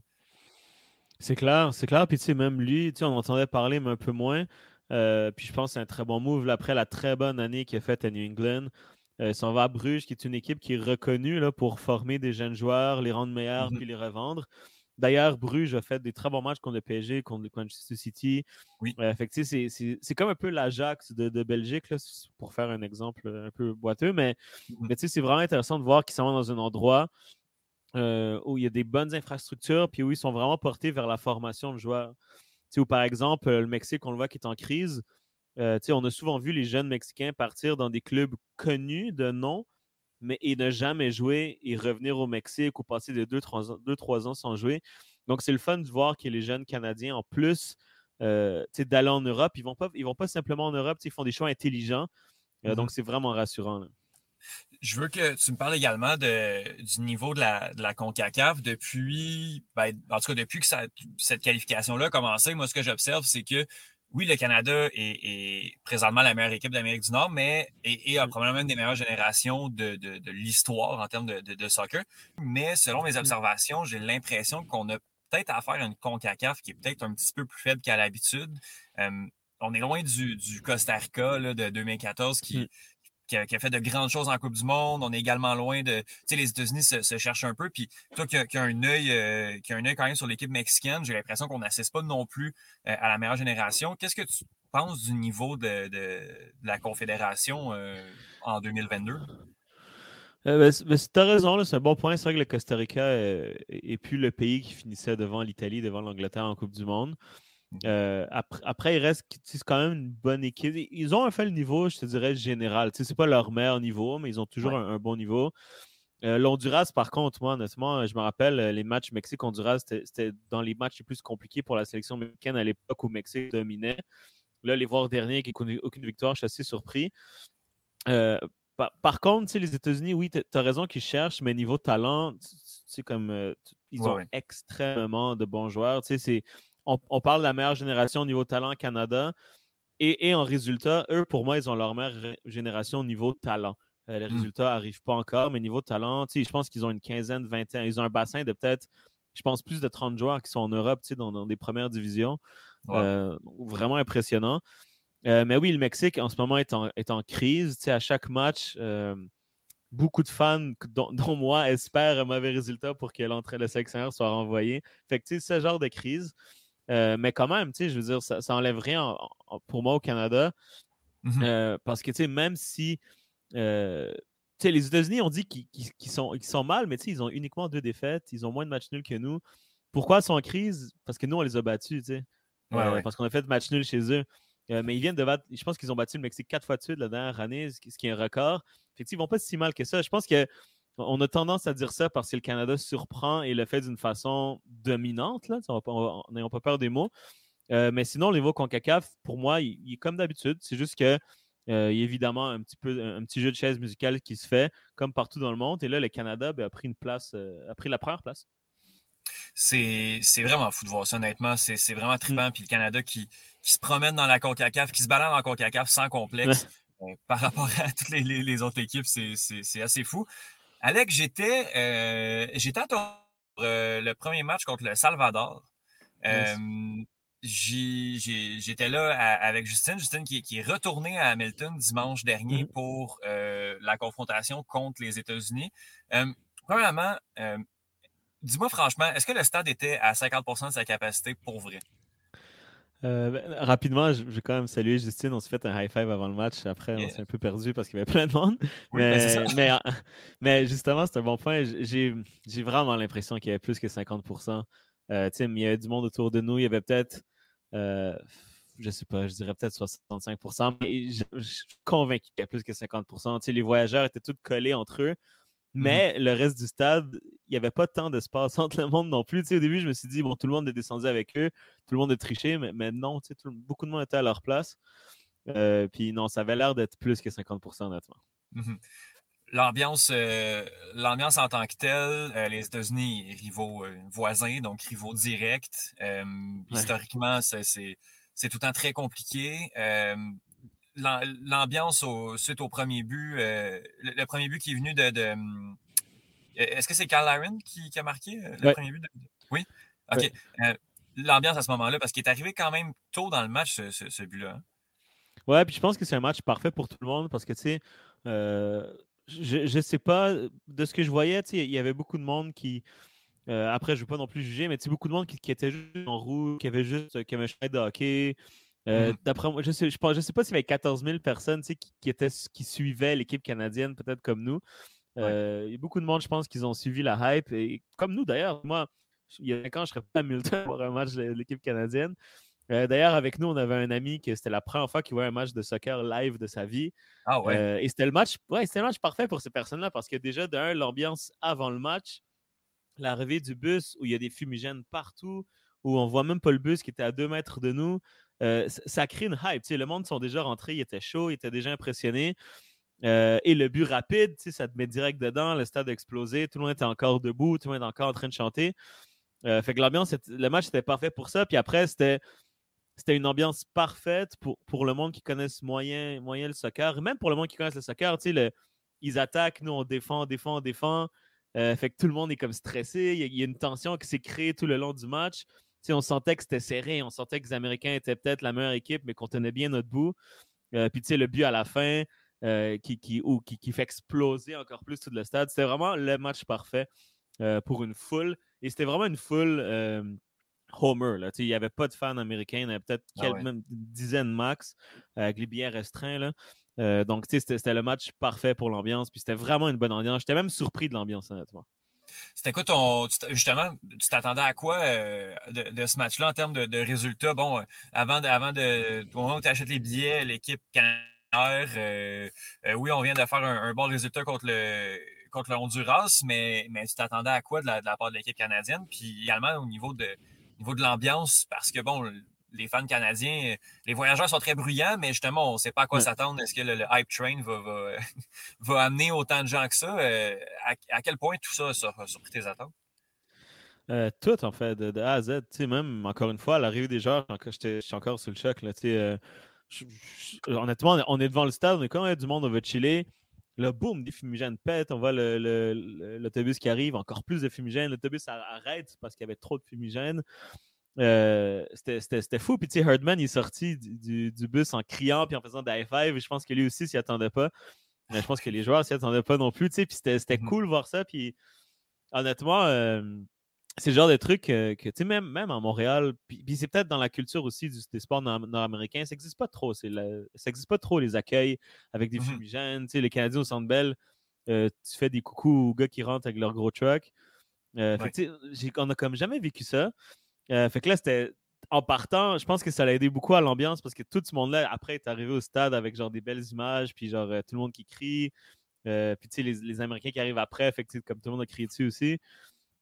C'est clair, c'est clair. Puis tu sais, même lui, tu sais, on entendait parler, mais un peu moins. Euh, puis je pense que c'est un très bon move. après la très bonne année qu'il a faite à New England, euh, il s'en va à Bruges, qui est une équipe qui est reconnue là, pour former des jeunes joueurs, les rendre meilleurs, mm-hmm. puis les revendre. D'ailleurs, Bruges a fait des très bons matchs contre le PSG, contre le Manchester City. Oui. Euh, c'est comme un peu l'Ajax de, de, Belgique, là, pour faire un exemple un peu boiteux, mais, mm-hmm. mais c'est vraiment intéressant de voir qu'ils sont dans un endroit euh, où il y a des bonnes infrastructures, puis où ils sont vraiment portés vers la formation de joueurs. Où, par exemple, le Mexique, on le voit qui est en crise. on a souvent vu les jeunes Mexicains partir dans des clubs connus de nom, mais et ne jamais jouer et revenir au Mexique ou passer de 2-3 ans, sans jouer. Donc, c'est le fun de voir que les jeunes Canadiens, en plus d'aller en Europe, ils ne vont, pas, vont pas simplement en Europe, ils font des choix intelligents. Mmh donc, c'est vraiment rassurant. Je veux que tu me parles également du niveau de la, de la CONCACAF depuis, ben, en tout cas, depuis que cette qualification-là a commencé. Moi, ce que j'observe, c'est que oui, le Canada est, présentement la meilleure équipe d'Amérique du Nord, mais et, a mmh. probablement une des meilleures générations de, l'histoire en termes de, soccer. Mais selon mes mmh. observations, j'ai l'impression qu'on a peut-être affaire à une CONCACAF qui est peut-être un petit peu plus faible qu'à l'habitude. on est loin du, Costa Rica de 2014 qui, qui a, fait de grandes choses en Coupe du Monde. On est également loin de. Tu sais, les États-Unis se, cherchent un peu. Puis toi qui as, un œil, euh, un œil quand même sur l'équipe mexicaine, j'ai l'impression qu'on n'assiste pas non plus euh, à la meilleure génération. Qu'est-ce que tu penses du niveau de, la Confédération euh, en 2022? Ben, ben, tu as raison, c'est un bon point. C'est vrai que le Costa Rica est plus le pays qui finissait devant l'Italie, devant l'Angleterre en Coupe du Monde. Euh, après, il reste c'est quand même une bonne équipe. Ils ont un fait le niveau, je te dirais, général. Ce n'est pas leur meilleur niveau, mais ils ont toujours un, bon niveau. Euh, L'Honduras, par contre, moi, honnêtement, je me rappelle euh, les matchs Mexique-Honduras, c'était dans les matchs les plus compliqués pour la sélection mexicaine à l'époque où Mexique dominait. Là, les voir derniers qui n'ont aucune victoire, je suis assez surpris. par, contre, les États-Unis, oui, tu as raison qu'ils cherchent, mais niveau talent, c'est comme ils ont extrêmement de bons joueurs. C'est on, parle de la meilleure génération au niveau talent Canada. Et, en résultat, eux, pour moi, ils ont leur meilleure génération au niveau talent. Euh, les mmh. résultats n'arrivent pas encore, mais niveau talent, je pense qu'ils ont une quinzaine, vingtaine. Ils ont un bassin de peut-être, je pense, plus de 30 joueurs qui sont en Europe, dans, dans des premières divisions. Euh, vraiment impressionnant. Euh, mais oui, le Mexique, en ce moment, est en, est en crise. à chaque match, beaucoup de fans, dont, moi, espèrent un mauvais résultat pour que l'entrée de sélectionneur soit renvoyée. Fait que, ce genre de crise, euh, mais quand même, je veux dire, ça, ça enlève rien pour moi au Canada. Mmh euh, parce que, même si euh, les États-Unis ont dit qu'ils sont, sont mal, mais ils ont uniquement deux défaites, ils ont moins de matchs nuls que nous. Pourquoi ils sont en crise? Parce que nous, on les a battus, tu sais. Parce qu'on a fait de matchs nuls chez eux. mais ils viennent de battre, je pense qu'ils ont battu le Mexique quatre fois de suite la dernière année, ce qui est un record. Fait ils vont pas si mal que ça. Je pense que on a tendance à dire ça parce que le Canada surprend et le fait d'une façon dominante. Là, n'ayons pas peur des mots. Euh, mais sinon, le niveau CONCACAF, pour moi, il, est comme d'habitude. C'est juste que euh, y a évidemment un petit peu un petit jeu de chaise musicale qui se fait comme partout dans le monde. Et là, le Canada ben, a pris une place, euh, a pris la première place. C'est vraiment fou de voir ça, honnêtement. C'est vraiment mm. trippant. Puis le Canada qui, se promène dans la CONCACAF, qui se balade dans la CONCACAF sans complexe. par rapport à toutes les autres équipes, c'est assez fou. Alex, j'étais euh, j'étais à euh, le premier match contre le Salvador. Euh, j'étais là avec Justine, Justine qui, est retournée à Hamilton dimanche dernier mm-hmm. pour la confrontation contre les États-Unis. premièrement, dis-moi franchement, est-ce que le stade était à 50% de sa capacité pour vrai? Euh, ben, rapidement, je vais quand même saluer Justine. On s'est fait un high five avant le match. Après, on s'est un peu perdu parce qu'il y avait plein de monde. Ben, mais, mais, justement, c'est un bon point. J'ai vraiment l'impression qu'il y avait plus que 50% euh, Il y avait du monde autour de nous. Il y avait peut-être, euh, je sais pas, je dirais peut-être 65% mais je, je, suis convaincu qu'il y avait plus que 50% Les voyageurs étaient tous collés entre eux. Mmh mais le reste du stade, il n'y avait pas tant d'espace entre le monde non plus. au début, je me suis dit, bon, tout le monde est descendu avec eux, tout le monde est triché, mais, mais non, beaucoup de monde était à leur place. Euh, puis non, ça avait l'air d'être plus que 50% honnêtement. Mmh l'ambiance, euh, l'ambiance en tant que telle, euh, les États-Unis, rivaux voisins, donc rivaux directs. Historiquement, c'est, c'est tout le temps très compliqué l'ambiance suite au premier but, euh, le, premier but qui est venu de. Hum, est-ce que c'est Carl Laren qui, a marqué euh, le premier but? Oui? OK. Euh, l'ambiance à ce moment-là, parce qu'il est arrivé quand même tôt dans le match, ce, but-là. Hein. Ouais, puis je pense que c'est un match parfait pour tout le monde parce que, tu sais, je ne sais pas, de ce que je voyais, tu sais, il y avait beaucoup de monde qui. après, je ne veux pas non plus juger, mais tu sais, beaucoup de monde qui, était juste en roue, qui avait juste qui avait un de hockey, euh, mmh d'après moi, je ne sais, je, je sais pas s'il y avait 14 000 personnes qui, qui, étaient, qui suivaient l'équipe canadienne, peut-être comme nous. Euh, il y a beaucoup de monde, je pense, qui ont suivi la hype. Et comme nous, d'ailleurs, moi, il y a 5 ans, je serais pas à Hamilton pour un match de l'équipe canadienne. D'ailleurs, avec nous, on avait un ami qui c'était la première fois qu'il voyait un match de soccer live de sa vie. Ah ouais. et c'était le match, ouais, c'était le match parfait pour ces personnes-là parce que déjà, d'un, l'ambiance avant le match, l'arrivée du bus où il y a des fumigènes partout, où on voit même pas le bus qui était à deux mètres de nous. Ça crée une hype. le monde sont déjà rentrés, il était chaud, il était déjà impressionné. et le but rapide, ça te met direct dedans, le stade a explosé, tout le monde était encore debout, tout le monde était encore en train de chanter. fait que l'ambiance, le match était parfait pour ça. Puis après, c'était une ambiance parfaite pour, le monde qui connaisse moyen, moyen le soccer. Même pour le monde qui connaisse le soccer, ils attaquent, nous on défend, on défend, on défend. Euh, fait que tout le monde est comme stressé. Il y, a, une tension qui s'est créée tout le long du match. On sentait que c'était serré. On sentait que les Américains étaient peut-être la meilleure équipe, mais qu'on tenait bien notre bout. Euh, puis tu sais, le but à la fin euh, qui, qui, qui, fait exploser encore plus tout le stade. C'était vraiment le match parfait pour une foule. Et c'était vraiment une foule Homer. Là. Il n'y avait pas de fans américains, il y en avait peut-être ah quelques même dizaines max, avec les billets restreints. Là. Euh, donc, c'était le match parfait pour l'ambiance. Puis c'était vraiment une bonne ambiance. J'étais même surpris de l'ambiance, honnêtement. C'était quoi ton. Justement, tu t'attendais à quoi euh, de, ce match-là en termes de, résultats? Bon, euh, avant de, avant de. Au moment où tu achètes les billets, l'équipe canadienne, oui, on vient de faire un, bon résultat contre le contre Honduras, mais, mais tu t'attendais à quoi de la, de la part de l'équipe canadienne? Puis également au niveau de, niveau de l'ambiance, parce que bon, les fans canadiens, les voyageurs sont très bruyants, mais justement, on ne sait pas à quoi s'attendre. Est-ce que le, hype train va, va, amener autant de gens que ça? Euh, à, quel point tout ça a surpris tes attentes? Euh, tout, en fait, de, A à Z. Tu sais, même, encore une fois, à l'arrivée des joueurs, je suis encore sur le choc. Là, tu sais, euh, honnêtement, on est devant le stade, on est quand même du monde, on veut chiller. Là, boum, des fumigènes pètent, on voit l'autobus qui arrive, encore plus de fumigènes. L'autobus arrête parce qu'il y avait trop de fumigènes. Euh, c'était fou. Puis, tu sais, Herdman, il est sorti du, bus en criant puis en faisant des high-five. Je pense que lui aussi s'y attendait pas. Mais je pense que les joueurs s'y attendaient pas non plus. Tu sais, puis c'était mm-hmm. cool de voir ça. Puis, honnêtement, euh, c'est le genre de truc que, tu sais, même, même à Montréal, puis, c'est peut-être dans la culture aussi des sports nord-américains, ça n'existe pas trop. Ça n'existe pas trop les accueils avec des mmh fumigènes. Tu sais, les Canadiens au Centre Bell, euh, tu fais des coucous aux gars qui rentrent avec leur gros truck. Euh, on n'a comme jamais vécu ça. Euh, fait que là, c'était en partant, je pense que ça l'a aidé beaucoup à l'ambiance parce que tout ce monde-là, après, est arrivé au stade avec genre des belles images, puis genre tout le monde qui crie. puis tu sais, les, les, Américains qui arrivent après, fait que comme tout le monde a crié dessus aussi.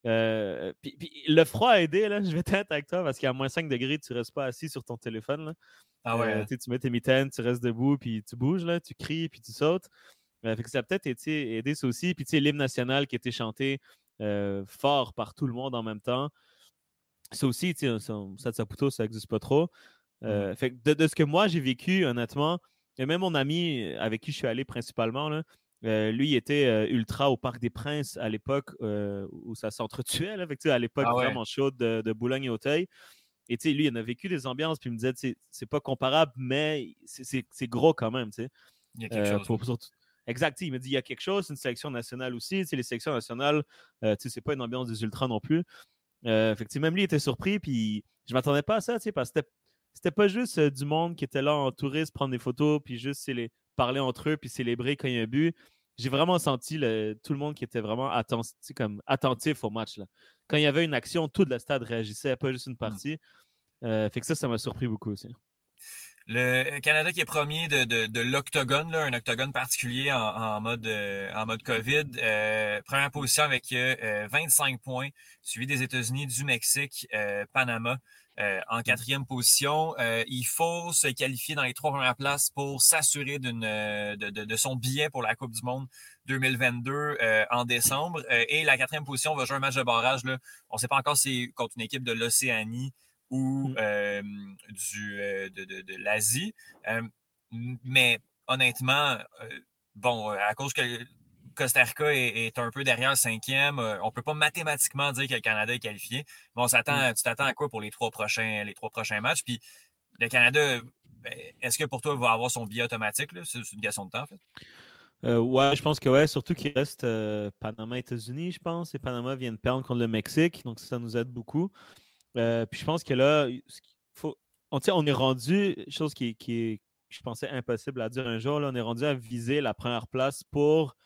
Euh, puis, le froid a aidé, là, je vais t'être avec toi, parce qu'à moins 5 degrés, tu restes pas assis sur ton téléphone. Là. Ah ouais. Euh, tu mets tes mitaines, tu restes debout, puis tu bouges, là, tu cries, puis tu sautes. Euh, fait que ça a peut-être été aidé ça aussi. Puis tu sais, l'hymne national qui était chanté fort par tout le monde en même temps. Ça aussi, tu sais, ça, Saputo, ça n'existe pas trop. Mmh. fait que de, ce que moi j'ai vécu, honnêtement, et même mon ami avec qui je suis allé principalement, là, euh, lui, il était euh, ultra au Parc des Princes à l'époque euh, où ça s'entretuait, à l'époque ah vraiment chaude de, Boulogne et Auteuil. Et lui, il en a vécu des ambiances, puis il me disait, c'est pas comparable, mais c'est gros quand même. Il y a quelque chose. exact, il me dit, il y a quelque chose, une sélection nationale aussi. Les sélections nationales, c'est pas une ambiance des ultras non plus. Même lui, il était surpris, puis je m'attendais pas à ça, parce que c'était pas juste du monde qui était là en touriste, prendre des photos, puis juste les, parler entre eux, puis célébrer quand il y a un but j'ai vraiment senti tout le monde qui était vraiment comme attentif au match. Là. Quand il y avait une action, tout le stade réagissait, pas juste une mmh. partie. Euh, fait que ça, ça m'a surpris beaucoup aussi. Le Canada qui est premier de, de, l'octogone, un octogone particulier en, mode euh, en mode COVID. Euh, première position avec 25 points, suivi des États-Unis, du Mexique, Panama. Euh, en quatrième position. Euh, il faut se qualifier dans les trois premières places pour s'assurer euh, de, de, son billet pour la Coupe du Monde 2022 en décembre. et la quatrième position va jouer un match de barrage. Là. On ne sait pas encore si c'est contre une équipe de l'Océanie ou mm. du, de, de l'Asie. mais honnêtement, bon, à cause que Costa Rica est, un peu derrière le cinquième. On ne peut pas mathématiquement dire que le Canada est qualifié. Bon, mm. tu t'attends à quoi pour les trois prochains, les trois prochains matchs? Puis le Canada, ben, est-ce que pour toi, il va avoir son billet automatique? C'est une question de temps, en fait? Euh, ouais, je pense que ouais, surtout qu'il reste euh, Panama États-Unis, je pense, et Panama vient de perdre contre le Mexique, donc ça, nous aide beaucoup. Puis je pense que là, faut, on, on est rendu, chose qui, qui je pensais impossible à dire un jour, là, on est rendu à viser la première place pour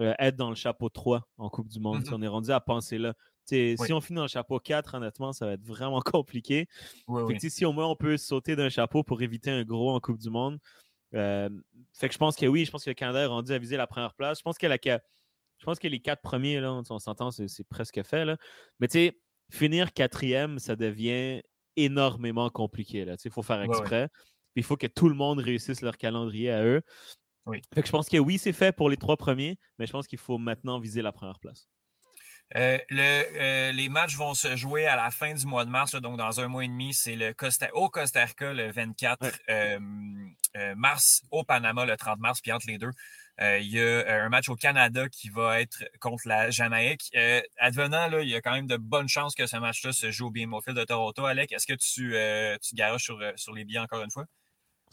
euh, être dans le chapeau 3 en Coupe du Monde. Mmh on est rendu à penser là. Si on finit dans le chapeau 4, honnêtement, ça va être vraiment compliqué. Si au moins on peut sauter d'un chapeau pour éviter un gros en Coupe du Monde. Euh, fait que je pense que oui, je pense que le Canada est rendu à viser la première place. Je pense que, je pense que les quatre premiers, là, on s'entend, c'est presque fait. Là. Mais tu sais, finir quatrième, ça devient énormément compliqué. Il faut faire exprès. Il faut que tout le monde réussisse leur calendrier à eux. Fait que je pense que oui, c'est fait pour les trois premiers, mais je pense qu'il faut maintenant viser la première place. Euh, euh, les matchs vont se jouer à la fin du mois de mars, donc dans un mois et demi. C'est le Costa, au Costa Rica le 24 euh, mars, au Panama le 30 mars, puis entre les deux. Il y a un match au Canada qui va être contre la Jamaïque. advenant, là, il y a quand même de bonnes chances que ce match-là se joue au BMO de Toronto. Alec, est-ce que tu, tu garoches sur, sur les billets encore une fois?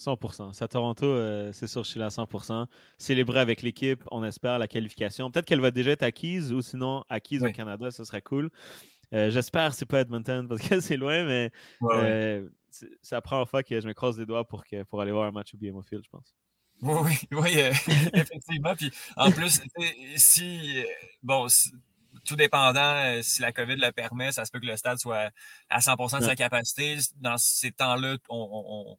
100%. C'est à Toronto, euh, c'est sûr, je suis là à 100%. Célébrer avec l'équipe, on espère la qualification. Peut-être qu'elle va déjà être acquise ou sinon acquise au Canada, ce serait cool. Euh, j'espère que c'est pas Edmonton parce que c'est loin, mais euh, c'est la première fois que je me croise les doigts pour, que, pour aller voir un match au BMO Field, je pense. Oui, oui, effectivement. Puis en plus, si, bon, tout dépendant, si la COVID le permet, ça se peut que le stade soit à 100% de sa capacité. Dans ces temps-là, on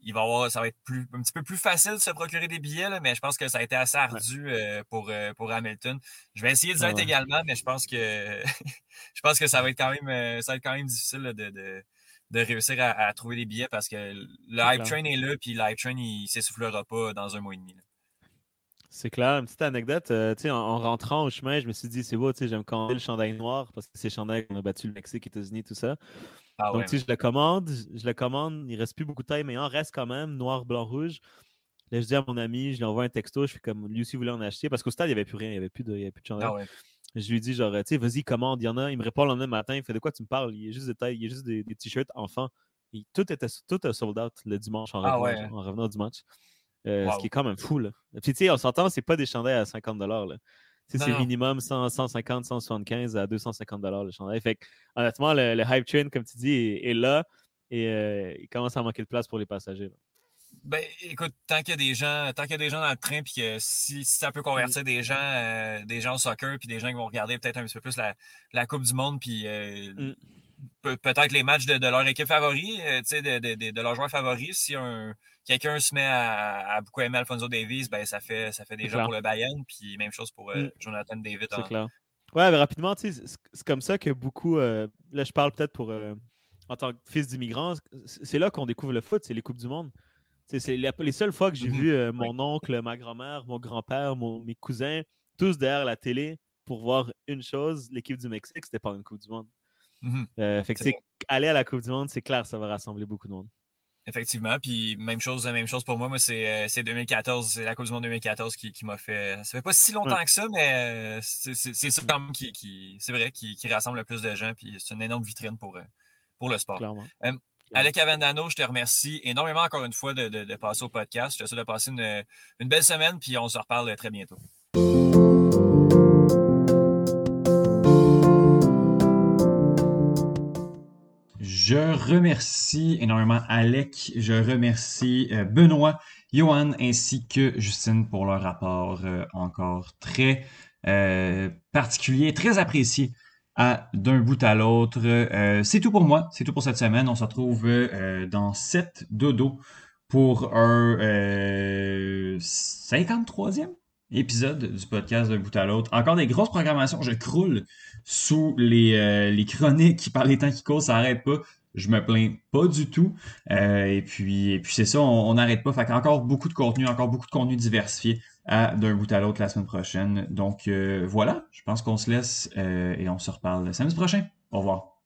il va avoir, ça va être plus, un petit peu plus facile de se procurer des billets, mais je pense que ça a été assez ardu euh, pour, euh, pour Hamilton. Je vais essayer de être également, mais je pense que je pense que ça va être quand même, euh, ça va être quand même difficile de, de, de, réussir à, trouver des billets parce que le hype train est là, puis le hype train, il ne s'essoufflera pas dans un mois et demi. C'est clair. Une petite anecdote, en, en, rentrant au chemin, je me suis dit, c'est beau, j'aime quand le chandail noir parce que c'est le chandail qu'on a battu le Mexique, les États-Unis, tout ça. Ah Donc, je le commande, je le commande, il reste plus beaucoup de taille, mais il en reste quand même, noir, blanc, rouge. Là, je dis à mon ami, je lui envoie un texto, je fais comme lui aussi voulait en acheter, parce qu'au stade, il n'y avait plus rien, il n'y avait plus de, il de chandail. Ah je lui dis, genre, tu sais, vas-y, commande, il y en a. Il me répond le lendemain matin, il fait de quoi tu me parles? Il y a juste des tailles, il y a juste des, t-shirts enfants. tout était tout a sold out le dimanche en, ah revenant, en revenant, du match. Euh, ce qui est quand même fou, là. Puis, tu sais, on s'entend, c'est pas des chandails à 50 là. C'est minimum 150, 175 à 250 le chandail. Fait honnêtement, le, hype train, comme tu dis, est, là et euh, il commence à manquer de place pour les passagers. Ben, écoute, tant qu'il y a des gens, tant qu'il y a des gens dans le train, puis que si, ça peut convertir des gens, euh, des gens au soccer, puis des gens qui vont regarder peut-être un petit peu plus la, Coupe du Monde, puis euh, mm. peut-être les matchs de, leur équipe favori, de, de, de, leurs joueurs favoris, si un, quelqu'un se met à, beaucoup aimer Alfonso Davis, ben, ça fait, ça fait déjà pour le Bayern. Puis même chose pour euh, mm. Jonathan David. C'est clair. Ouais, mais rapidement, c'est comme ça que beaucoup. Euh, là, je parle peut-être pour. Euh, en tant que fils d'immigrant, c'est là qu'on découvre le foot, c'est les Coupes du Monde. C'est les, seules fois que j'ai mm-hmm. vu mon oncle, ma grand-mère, mon grand-père, mes cousins, tous derrière la télé pour voir une chose l'équipe du Mexique, c'était pas une Coupe du Monde. Mm-hmm. fait que aller à la Coupe du Monde, c'est clair, ça va rassembler beaucoup de monde. Effectivement. Puis même chose, même chose pour moi. Moi, c'est 2014, euh, c'est la Coupe du Monde 2014 qui, m'a fait. Ça fait pas si longtemps que ça, mais euh, c'est ça quand même qui, c'est vrai, qui, rassemble le plus de gens. Puis c'est une énorme vitrine pour, euh, pour le sport. Alec Avendano, je te remercie énormément encore une fois de, passer au podcast. Je te souhaite de passer une, une belle semaine, puis on se reparle très bientôt. Je remercie énormément Alec, je remercie euh, Benoît, Johan ainsi que Justine pour leur rapport euh, encore très euh, particulier, très apprécié d'un bout à l'autre. c'est tout pour moi, c'est tout pour cette semaine. On se retrouve dans 7 dodo pour un 53e épisode du podcast d'un bout à l'autre. Encore des grosses programmations. Je croule sous les, les chroniques par les temps qui courent, ça n'arrête pas je me plains pas du tout. Euh, et puis, et puis c'est ça, on n'arrête pas. Fait encore beaucoup de contenu, encore beaucoup de contenu diversifié d'un bout à l'autre la semaine prochaine. Donc euh, voilà, je pense qu'on se laisse euh, et on se reparle le samedi prochain. Au revoir.